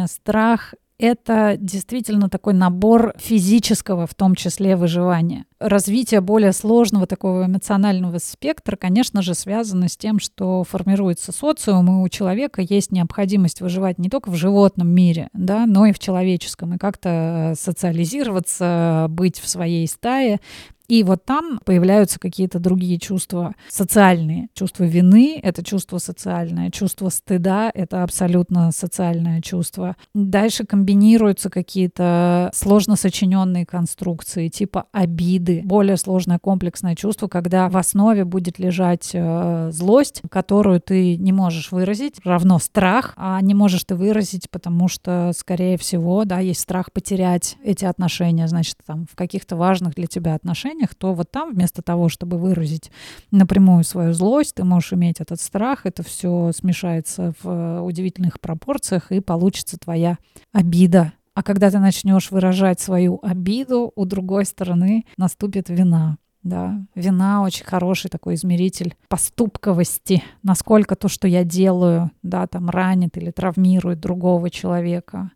страх, это действительно такой набор физического, в том числе, выживания. Развитие более сложного такого эмоционального спектра, конечно же, связано с тем, что формируется социум, и у человека есть необходимость выживать не только в животном мире, да, но и в человеческом, и как-то социализироваться, быть в своей стае, и вот там появляются какие-то другие чувства социальные. Чувство вины — это чувство социальное. Чувство стыда — это абсолютно социальное чувство. Дальше комбинируются какие-то сложно сочиненные конструкции, типа обиды. Более сложное комплексное чувство, когда в основе будет лежать э, злость, которую ты не можешь выразить, равно страх, а не можешь ты выразить, потому что, скорее всего, да, есть страх потерять эти отношения, значит, там, в каких-то важных для тебя отношениях отношениях, то вот там вместо того, чтобы выразить напрямую свою злость, ты можешь иметь этот страх, это все смешается в э, удивительных пропорциях, и получится твоя обида. А когда ты начнешь выражать свою обиду, у другой стороны наступит вина. Да, вина очень хороший такой измеритель поступковости, насколько то, что я делаю, да, там ранит или травмирует другого человека.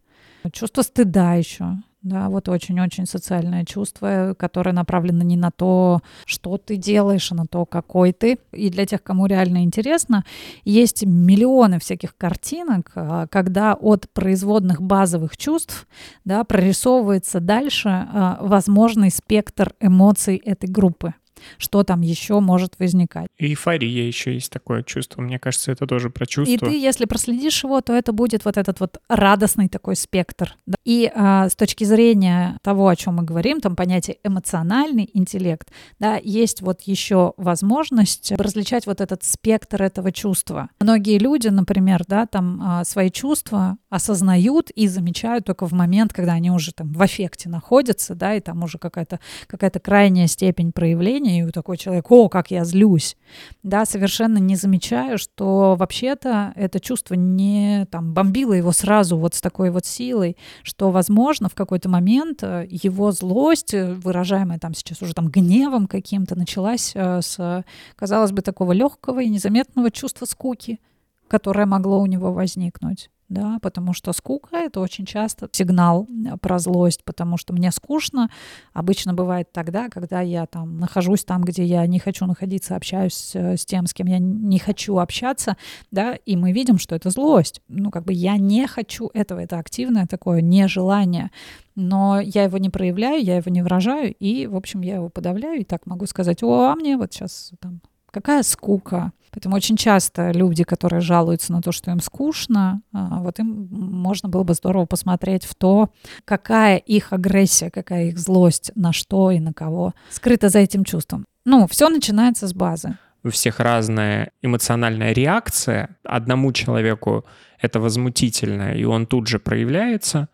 Чувство стыда еще. Да, вот очень-очень социальное чувство, которое направлено не на то, что ты делаешь, а на то, какой ты. И для тех, кому реально интересно, есть миллионы всяких картинок, а, когда от производных базовых чувств да, прорисовывается дальше а, возможный спектр эмоций этой группы. Что там еще может возникать. Эйфория еще есть такое чувство. Мне кажется, это тоже про чувство. И ты, если проследишь его, то это будет вот этот вот радостный такой спектр. И а, с точки зрения того, о чем мы говорим, там понятие эмоциональный интеллект, да, есть вот еще возможность различать вот этот спектр этого чувства. Многие люди, например, да, там а, свои чувства осознают и замечают только в момент, когда они уже там в аффекте находятся, да, и там уже какая-то какая крайняя степень проявления, и такой человек, о, как я злюсь, да, совершенно не замечая, что вообще-то это чувство не там бомбило его сразу вот с такой вот силой, что, возможно, в какой-то момент э, его злость, э, выражаемая там сейчас уже там гневом каким-то, началась э, с, казалось бы, такого легкого и незаметного чувства скуки, которое могло у него возникнуть да, потому что скука — это очень часто сигнал э, про злость, потому что мне скучно. Обычно бывает тогда, когда я там нахожусь там, где я не хочу находиться, общаюсь э, с тем, с кем я не хочу общаться, да, и мы видим, что это злость. Ну, как бы я не хочу этого, это активное такое нежелание, но я его не проявляю, я его не выражаю, и, в общем, я его подавляю, и так могу сказать, о, а мне вот сейчас там какая скука. Поэтому очень часто люди, которые жалуются на то, что им скучно, а, вот им можно было бы здорово посмотреть в то, какая их агрессия, какая их злость, на что и на кого скрыта за этим чувством. Ну, все начинается с базы. У всех разная эмоциональная реакция. Одному человеку это возмутительно, и он тут же проявляется.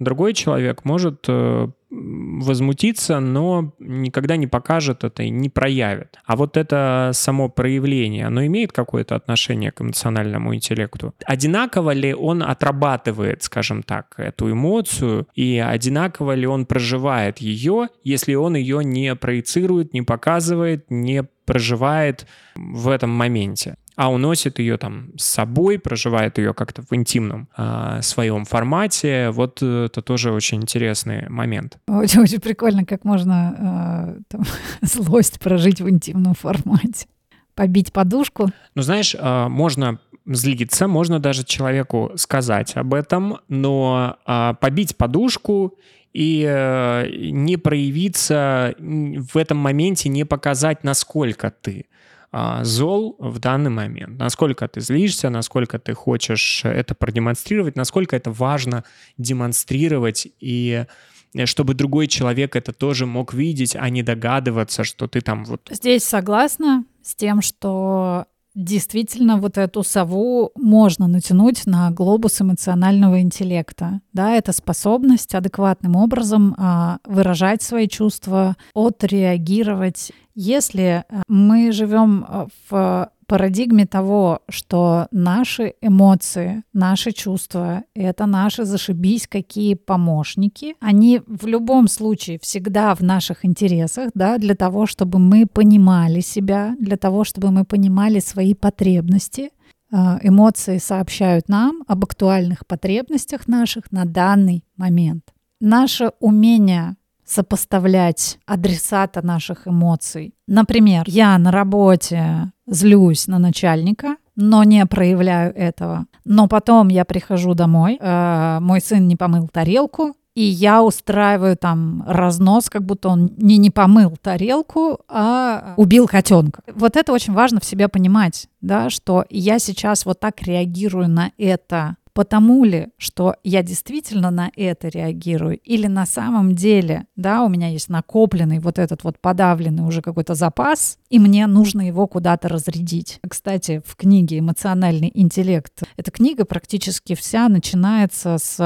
Другой человек может э, возмутиться, но никогда не покажет это и не проявит. А вот это само проявление, оно имеет какое-то отношение к эмоциональному интеллекту? Одинаково ли он отрабатывает, скажем так, эту эмоцию, и одинаково ли он проживает ее, если он ее не проецирует, не показывает, не проживает в этом моменте а уносит ее там с собой, проживает ее как-то в интимном э, своем формате. Вот это тоже очень интересный момент. Очень, очень прикольно, как можно э, там, злость прожить в интимном формате. Побить подушку. Ну, знаешь, э, можно злиться, можно даже человеку сказать об этом, но э, побить подушку и э, не проявиться в этом моменте, не показать, насколько ты а, зол в данный момент. Насколько ты злишься, насколько ты хочешь это продемонстрировать, насколько это важно демонстрировать и э, чтобы другой человек это тоже мог видеть, а не догадываться, что ты там вот... Здесь согласна с тем, что действительно вот эту сову можно натянуть на глобус эмоционального интеллекта. Да, это способность адекватным образом а, выражать свои чувства, отреагировать. Если э, мы живем э, в парадигме того, что наши эмоции, наши чувства — это наши зашибись какие помощники. Они в любом случае всегда в наших интересах, да, для того, чтобы мы понимали себя, для того, чтобы мы понимали свои потребности. Э, эмоции сообщают нам об актуальных потребностях наших на данный момент. Наше умение сопоставлять адресата наших эмоций. Например, я на работе злюсь на начальника, но не проявляю этого. Но потом я прихожу домой, э, мой сын не помыл тарелку, и я устраиваю там разнос, как будто он не не помыл тарелку, а убил котенка. Вот это очень важно в себе понимать, да, что я сейчас вот так реагирую на это потому ли, что я действительно на это реагирую, или на самом деле, да, у меня есть накопленный вот этот вот подавленный уже какой-то запас, и мне нужно его куда-то разрядить. Кстати, в книге «Эмоциональный интеллект» эта книга практически вся начинается с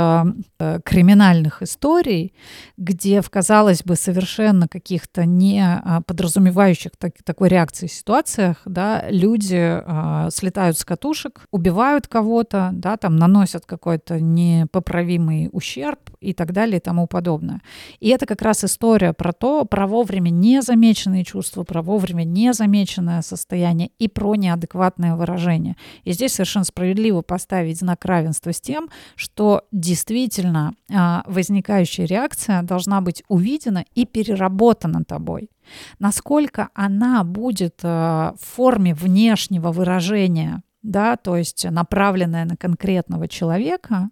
э, криминальных историй, где в, казалось бы, совершенно каких-то не а, подразумевающих так, такой реакции ситуациях, да, люди э, слетают с катушек, убивают кого-то, да, там наносят наносят какой-то непоправимый ущерб и так далее и тому подобное. И это как раз история про то, про вовремя незамеченные чувства, про вовремя незамеченное состояние и про неадекватное выражение. И здесь совершенно справедливо поставить знак равенства с тем, что действительно а, возникающая реакция должна быть увидена и переработана тобой. Насколько она будет а, в форме внешнего выражения да, то есть направленная на конкретного человека,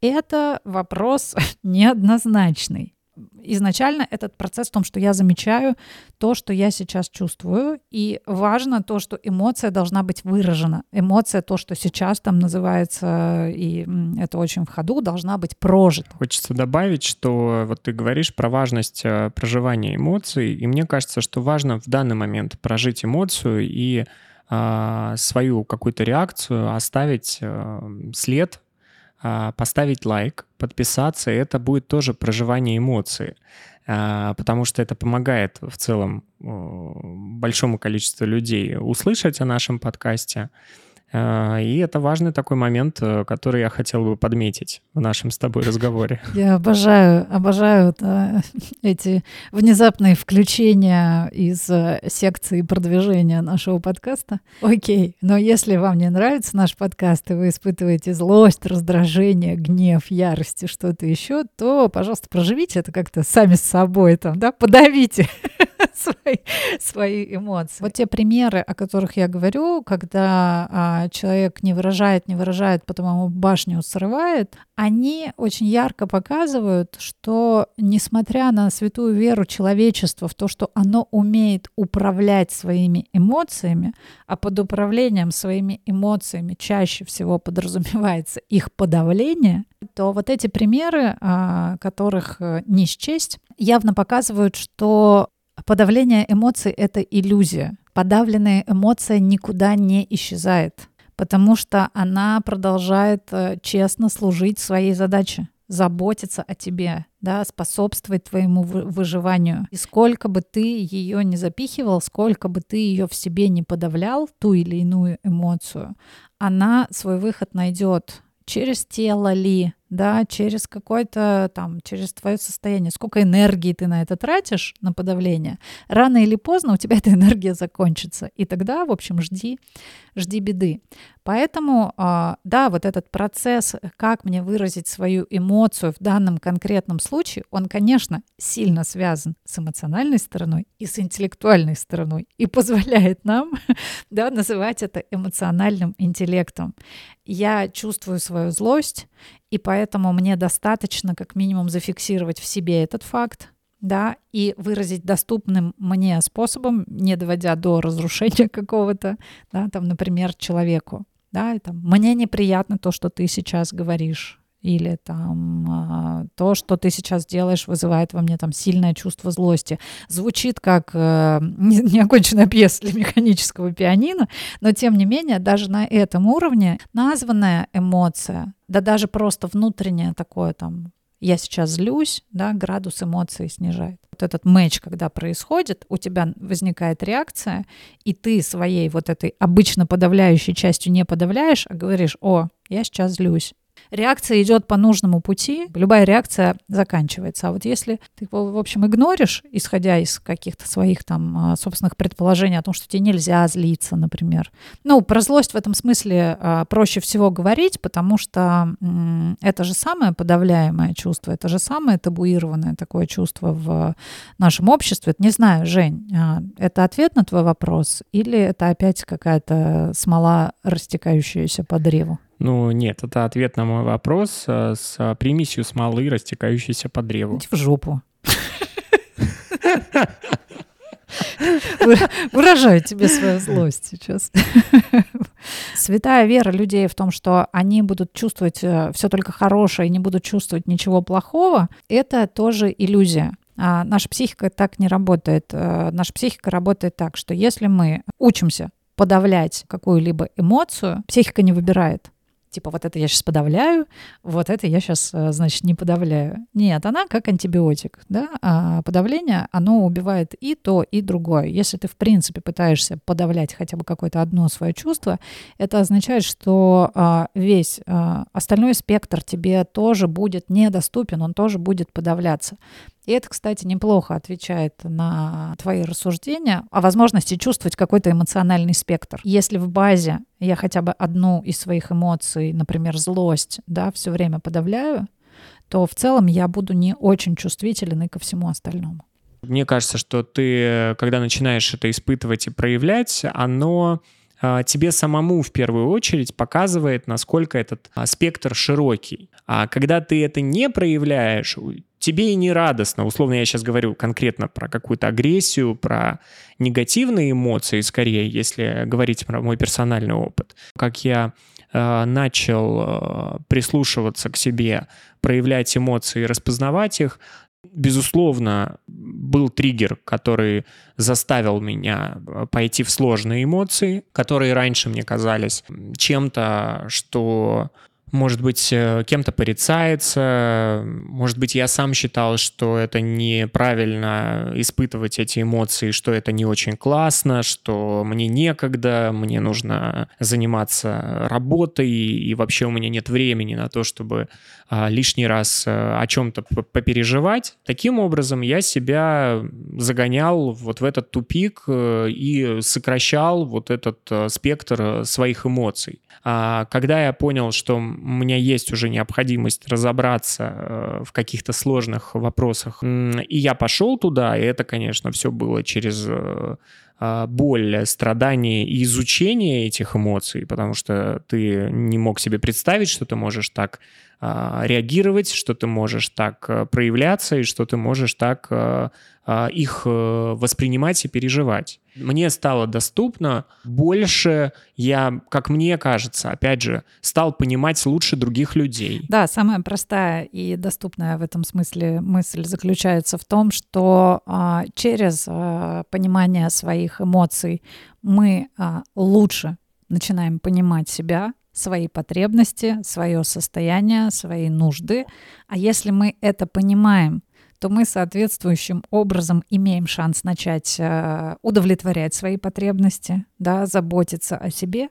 это вопрос неоднозначный. изначально этот процесс в том, что я замечаю то, что я сейчас чувствую, и важно то, что эмоция должна быть выражена. Эмоция, то, что сейчас там называется, и это очень в ходу, должна быть прожита. Хочется добавить, что вот ты говоришь про важность э, проживания эмоций, и мне кажется, что важно в данный момент прожить эмоцию и свою какую-то реакцию оставить э, след а, поставить лайк, подписаться, это будет тоже проживание эмоций, а, потому что это помогает в целом большому количеству людей услышать о нашем подкасте, а, и это важный такой момент, э, который я хотел бы подметить в нашем с тобой разговоре. Я обожаю, обожаю да, эти внезапные включения из э, секции продвижения нашего подкаста. Окей, но если вам не нравится наш подкаст, и вы испытываете злость, раздражение, гнев, ярость и что-то еще, то, пожалуйста, проживите это как-то сами с собой, там, да, подавите свои, свои эмоции. Вот те примеры, о которых я говорю, когда человек не выражает, не выражает, потом ему башню срывает, они очень ярко показывают, что несмотря на святую веру человечества в то, что оно умеет управлять своими эмоциями, а под управлением своими эмоциями чаще всего подразумевается их подавление, то вот эти примеры, а, которых э, не счесть, явно показывают, что Подавление эмоций — это иллюзия. Подавленная эмоция никуда не исчезает, потому что она продолжает э, честно служить своей задаче заботиться о тебе, да, способствовать твоему выживанию. И сколько бы ты ее не запихивал, сколько бы ты ее в себе не подавлял, ту или иную эмоцию, она свой выход найдет через тело ли, да, через какой-то там, через твое состояние, сколько энергии ты на это тратишь, на подавление, рано или поздно у тебя эта энергия закончится. И тогда, в общем, жди, жди беды. Поэтому, а, да, вот этот процесс, как мне выразить свою эмоцию в данном конкретном случае, он, конечно, сильно связан с эмоциональной стороной и с интеллектуальной стороной и позволяет нам да, называть это эмоциональным интеллектом. Я чувствую свою злость, и поэтому мне достаточно как минимум зафиксировать в себе этот факт, да, и выразить доступным мне способом, не доводя до разрушения какого-то, да, там, например, человеку, да, и, там, мне неприятно то, что ты сейчас говоришь, или там а, то, что ты сейчас делаешь, вызывает во мне там сильное чувство злости. Звучит как э, неоконченная пьеса для механического пианино, но тем не менее даже на этом уровне названная эмоция, да даже просто внутреннее такое там я сейчас злюсь, да, градус эмоций снижает. Вот этот матч, когда происходит, у тебя возникает реакция, и ты своей вот этой обычно подавляющей частью не подавляешь, а говоришь, о, я сейчас злюсь, реакция идет по нужному пути, любая реакция заканчивается. А вот если ты, в общем, игноришь, исходя из каких-то своих там а, собственных предположений о том, что тебе нельзя злиться, например. Ну, про злость в этом смысле а, проще всего говорить, потому что это же самое подавляемое чувство, это же самое табуированное такое чувство в нашем обществе. Не знаю, Жень, а, это ответ на твой вопрос или это опять какая-то смола, растекающаяся по древу? Ну, нет, это ответ на мой вопрос э, с примесью смолы, растекающейся по древу. Иди в жопу. Выражаю тебе свою злость сейчас. Святая вера людей в том, что они будут чувствовать э, все только хорошее и не будут чувствовать ничего плохого, это тоже иллюзия. А наша психика так не работает. Э, наша психика работает так, что если мы учимся подавлять какую-либо эмоцию, психика не выбирает типа вот это я сейчас подавляю, вот это я сейчас, э, значит, не подавляю. Нет, она как антибиотик, да, а подавление, оно убивает и то, и другое. Если ты, в принципе, пытаешься подавлять хотя бы какое-то одно свое чувство, это означает, что а, весь а, остальной спектр тебе тоже будет недоступен, он тоже будет подавляться. И это, кстати, неплохо отвечает на твои рассуждения о возможности чувствовать какой-то эмоциональный спектр. Если в базе я хотя бы одну из своих эмоций, например, злость, да, все время подавляю, то в целом я буду не очень чувствителен и ко всему остальному. Мне кажется, что ты, когда начинаешь это испытывать и проявлять, оно а, тебе самому в первую очередь показывает, насколько этот а, спектр широкий. А когда ты это не проявляешь, тебе и не радостно. Условно я сейчас говорю конкретно про какую-то агрессию, про негативные эмоции, скорее, если говорить про мой персональный опыт. Как я э, начал э, прислушиваться к себе, проявлять эмоции, распознавать их, безусловно, был триггер, который заставил меня э, пойти в сложные эмоции, которые раньше мне казались чем-то, что может быть, э, кем-то порицается, может быть, я сам считал, что это неправильно испытывать эти эмоции, что это не очень классно, что мне некогда, мне нужно заниматься работой, и вообще у меня нет времени на то, чтобы а, лишний раз э, о чем-то попереживать. Таким образом, я себя загонял вот в этот тупик э, и сокращал вот этот спектр своих эмоций. А когда я понял, что меня есть уже необходимость разобраться э, в каких-то сложных вопросах, и я пошел туда, и это, конечно, все было через э, а, боль, страдания и изучение этих эмоций, потому что ты не мог себе представить, что ты можешь так реагировать, что ты можешь так э, проявляться и что ты можешь так э, их э, воспринимать и переживать. Мне стало доступно больше, я, как мне кажется, опять же, стал понимать лучше других людей. Да, самая простая и доступная в этом смысле мысль заключается в том, что а, через а, понимание своих эмоций мы а, лучше начинаем понимать себя, свои потребности, свое состояние, свои нужды. А если мы это понимаем, то мы соответствующим образом имеем шанс начать э, удовлетворять свои потребности, да, заботиться о себе.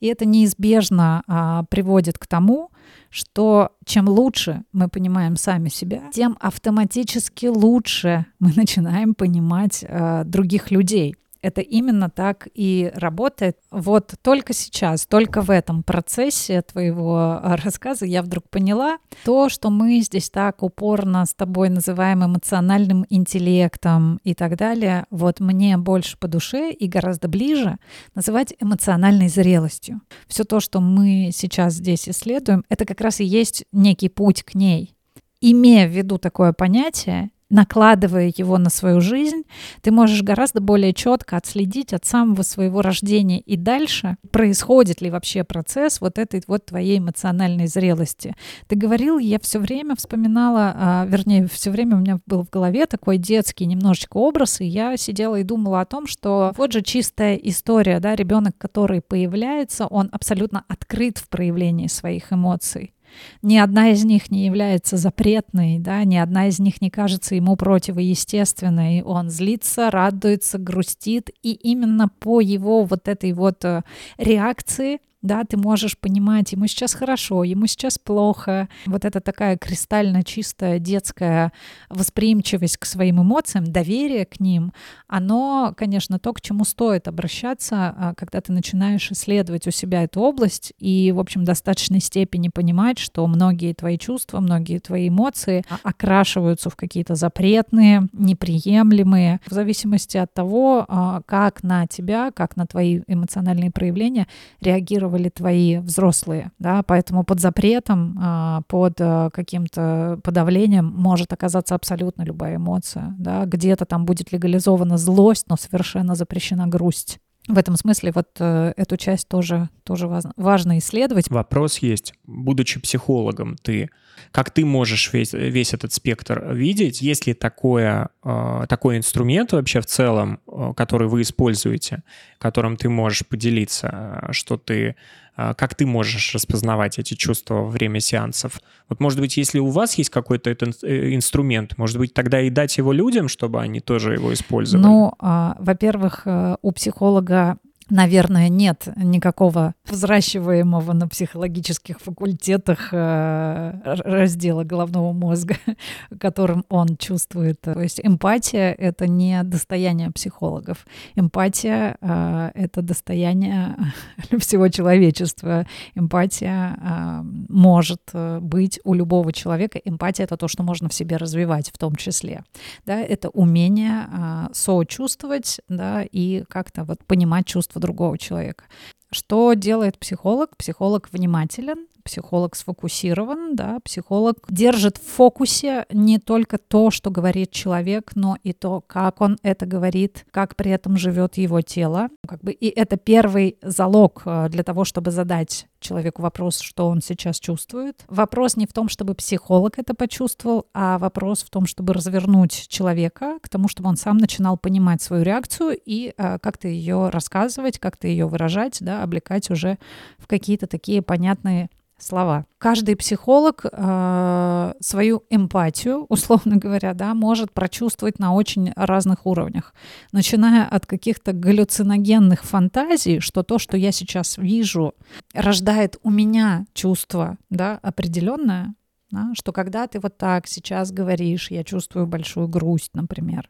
И это неизбежно э, приводит к тому, что чем лучше мы понимаем сами себя, тем автоматически лучше мы начинаем понимать э, других людей это именно так и работает. Вот только сейчас, только в этом процессе твоего а, рассказа я вдруг поняла то, что мы здесь так упорно с тобой называем эмоциональным интеллектом и так далее, вот мне больше по душе и гораздо ближе называть эмоциональной зрелостью. Все то, что мы сейчас здесь исследуем, это как раз и есть некий путь к ней. Имея в виду такое понятие, накладывая его на свою жизнь, ты можешь гораздо более четко отследить от самого своего рождения и дальше, происходит ли вообще процесс вот этой вот твоей эмоциональной зрелости. Ты говорил, я все время вспоминала, а, вернее, все время у меня был в голове такой детский немножечко образ, и я сидела и думала о том, что вот же чистая история, да, ребенок, который появляется, он абсолютно открыт в проявлении своих эмоций. Ни одна из них не является запретной, да, ни одна из них не кажется ему противоестественной. Он злится, радуется, грустит, и именно по его вот этой вот э, реакции да, ты можешь понимать, ему сейчас хорошо, ему сейчас плохо. Вот это такая кристально чистая детская восприимчивость к своим эмоциям, доверие к ним, оно, конечно, то, к чему стоит обращаться, а, когда ты начинаешь исследовать у себя эту область и, в общем, в достаточной степени понимать, что многие твои чувства, многие твои эмоции окрашиваются в какие-то запретные, неприемлемые, в зависимости от того, а, как на тебя, как на твои эмоциональные проявления реагировать реагировали твои взрослые, да, поэтому под запретом, а, под э, каким-то подавлением может оказаться абсолютно любая эмоция, да, где-то там будет легализована злость, но совершенно запрещена грусть. В этом смысле вот э, эту часть тоже, тоже важно, важно исследовать. Вопрос есть. Будучи психологом, ты как ты можешь весь, весь этот спектр видеть? Есть ли такое, э, такой инструмент вообще в целом, э, который вы используете, которым ты можешь поделиться, э, что ты как ты можешь распознавать эти чувства во время сеансов? Вот, может быть, если у вас есть какой-то этот э, инструмент, может быть, тогда и дать его людям, чтобы они тоже его использовали? Ну, а, во-первых, э, у психолога наверное, нет никакого взращиваемого на психологических факультетах э, раздела головного мозга, которым он чувствует. То есть эмпатия — это не достояние психологов. Эмпатия э, — это достояние всего человечества. Эмпатия э, может быть у любого человека. Эмпатия — это то, что можно в себе развивать в том числе. Да, это умение сочувствовать да, и как-то вот понимать чувства другого человека. Что делает психолог? Психолог внимателен, психолог сфокусирован, да, психолог держит в фокусе не только то, что говорит человек, но и то, как он это говорит, как при этом живет его тело. Как бы, и это первый залог э, для того, чтобы задать человеку вопрос, что он сейчас чувствует. Вопрос не в том, чтобы психолог это почувствовал, а вопрос в том, чтобы развернуть человека к тому, чтобы он сам начинал понимать свою реакцию и э, как-то ее рассказывать, как-то ее выражать, да, облекать уже в какие-то такие понятные слова. Каждый психолог э, свою эмпатию, условно говоря, да, может прочувствовать на очень разных уровнях, начиная от каких-то галлюциногенных фантазий, что то, что я сейчас вижу, рождает у меня чувство, да, определенное, да, что когда ты вот так сейчас говоришь, я чувствую большую грусть, например,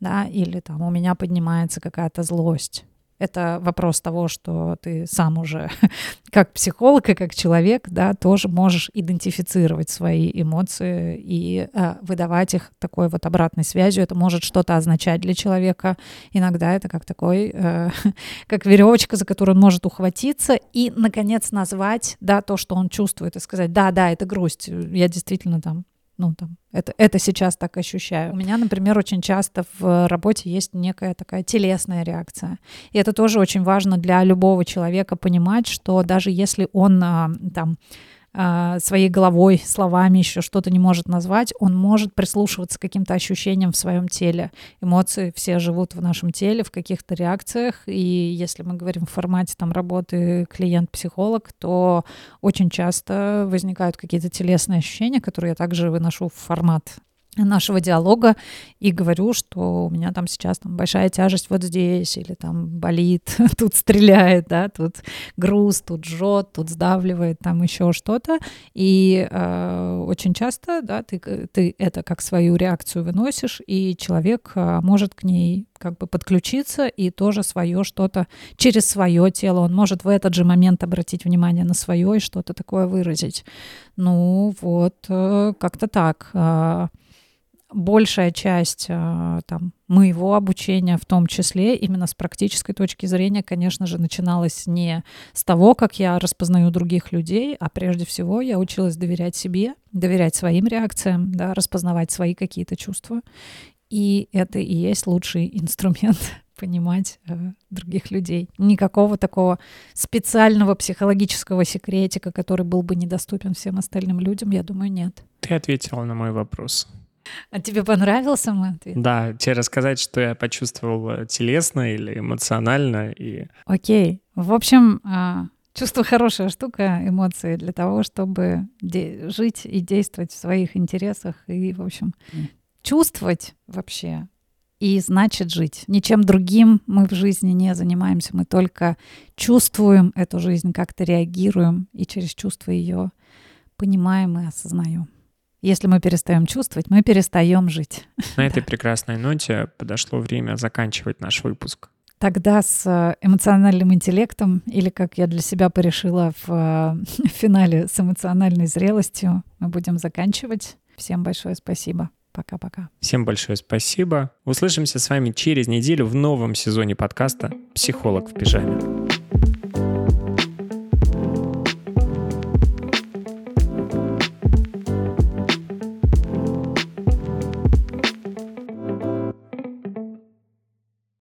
да, или там у меня поднимается какая-то злость, это вопрос того, что ты сам уже как психолог и как человек, да, тоже можешь идентифицировать свои эмоции и э, выдавать их такой вот обратной связью. Это может что-то означать для человека. Иногда это как такой, э, как веревочка, за которую он может ухватиться и, наконец, назвать, да, то, что он чувствует, и сказать, да, да, это грусть. Я действительно там ну, там, это, это сейчас так ощущаю. У меня, например, очень часто в работе есть некая такая телесная реакция. И это тоже очень важно для любого человека понимать, что даже если он а, там своей головой, словами еще что-то не может назвать, он может прислушиваться к каким-то ощущениям в своем теле. Эмоции все живут в нашем теле, в каких-то реакциях, и если мы говорим в формате там работы клиент-психолог, то очень часто возникают какие-то телесные ощущения, которые я также выношу в формат нашего диалога и говорю, что у меня там сейчас там большая тяжесть вот здесь, или там болит, тут стреляет, да, тут груз, тут жжет, тут сдавливает, там еще что-то. И э, очень часто, да, ты, ты это как свою реакцию выносишь, и человек э, может к ней как бы подключиться и тоже свое что-то через свое тело. Он может в этот же момент обратить внимание на свое и что-то такое выразить. Ну вот, э, как-то так. Э, большая часть а, там, моего обучения, в том числе именно с практической точки зрения, конечно же, начиналась не с того, как я распознаю других людей, а прежде всего я училась доверять себе, доверять своим реакциям, да, распознавать свои какие-то чувства. И это и есть лучший инструмент понимать э, других людей. Никакого такого специального психологического секретика, который был бы недоступен всем остальным людям, я думаю, нет. Ты ответила на мой вопрос. А тебе понравился мой ответ? Да, тебе рассказать, что я почувствовал э, телесно или эмоционально. И... Окей. В общем, а, чувство хорошая штука, эмоции для того, чтобы жить и действовать в своих интересах и, в общем, чувствовать вообще и значит жить. Ничем другим мы в жизни не занимаемся, мы только чувствуем эту жизнь, как-то реагируем и через чувство ее понимаем и осознаем. Если мы перестаем чувствовать, мы перестаем жить. На этой прекрасной ноте подошло время заканчивать наш выпуск. Тогда с э, эмоциональным интеллектом, или как я для себя порешила в, в э, финале с эмоциональной зрелостью, мы будем заканчивать. Всем большое спасибо. Пока-пока. Всем большое спасибо. Услышимся с вами через неделю в новом сезоне подкаста «Психолог в пижаме».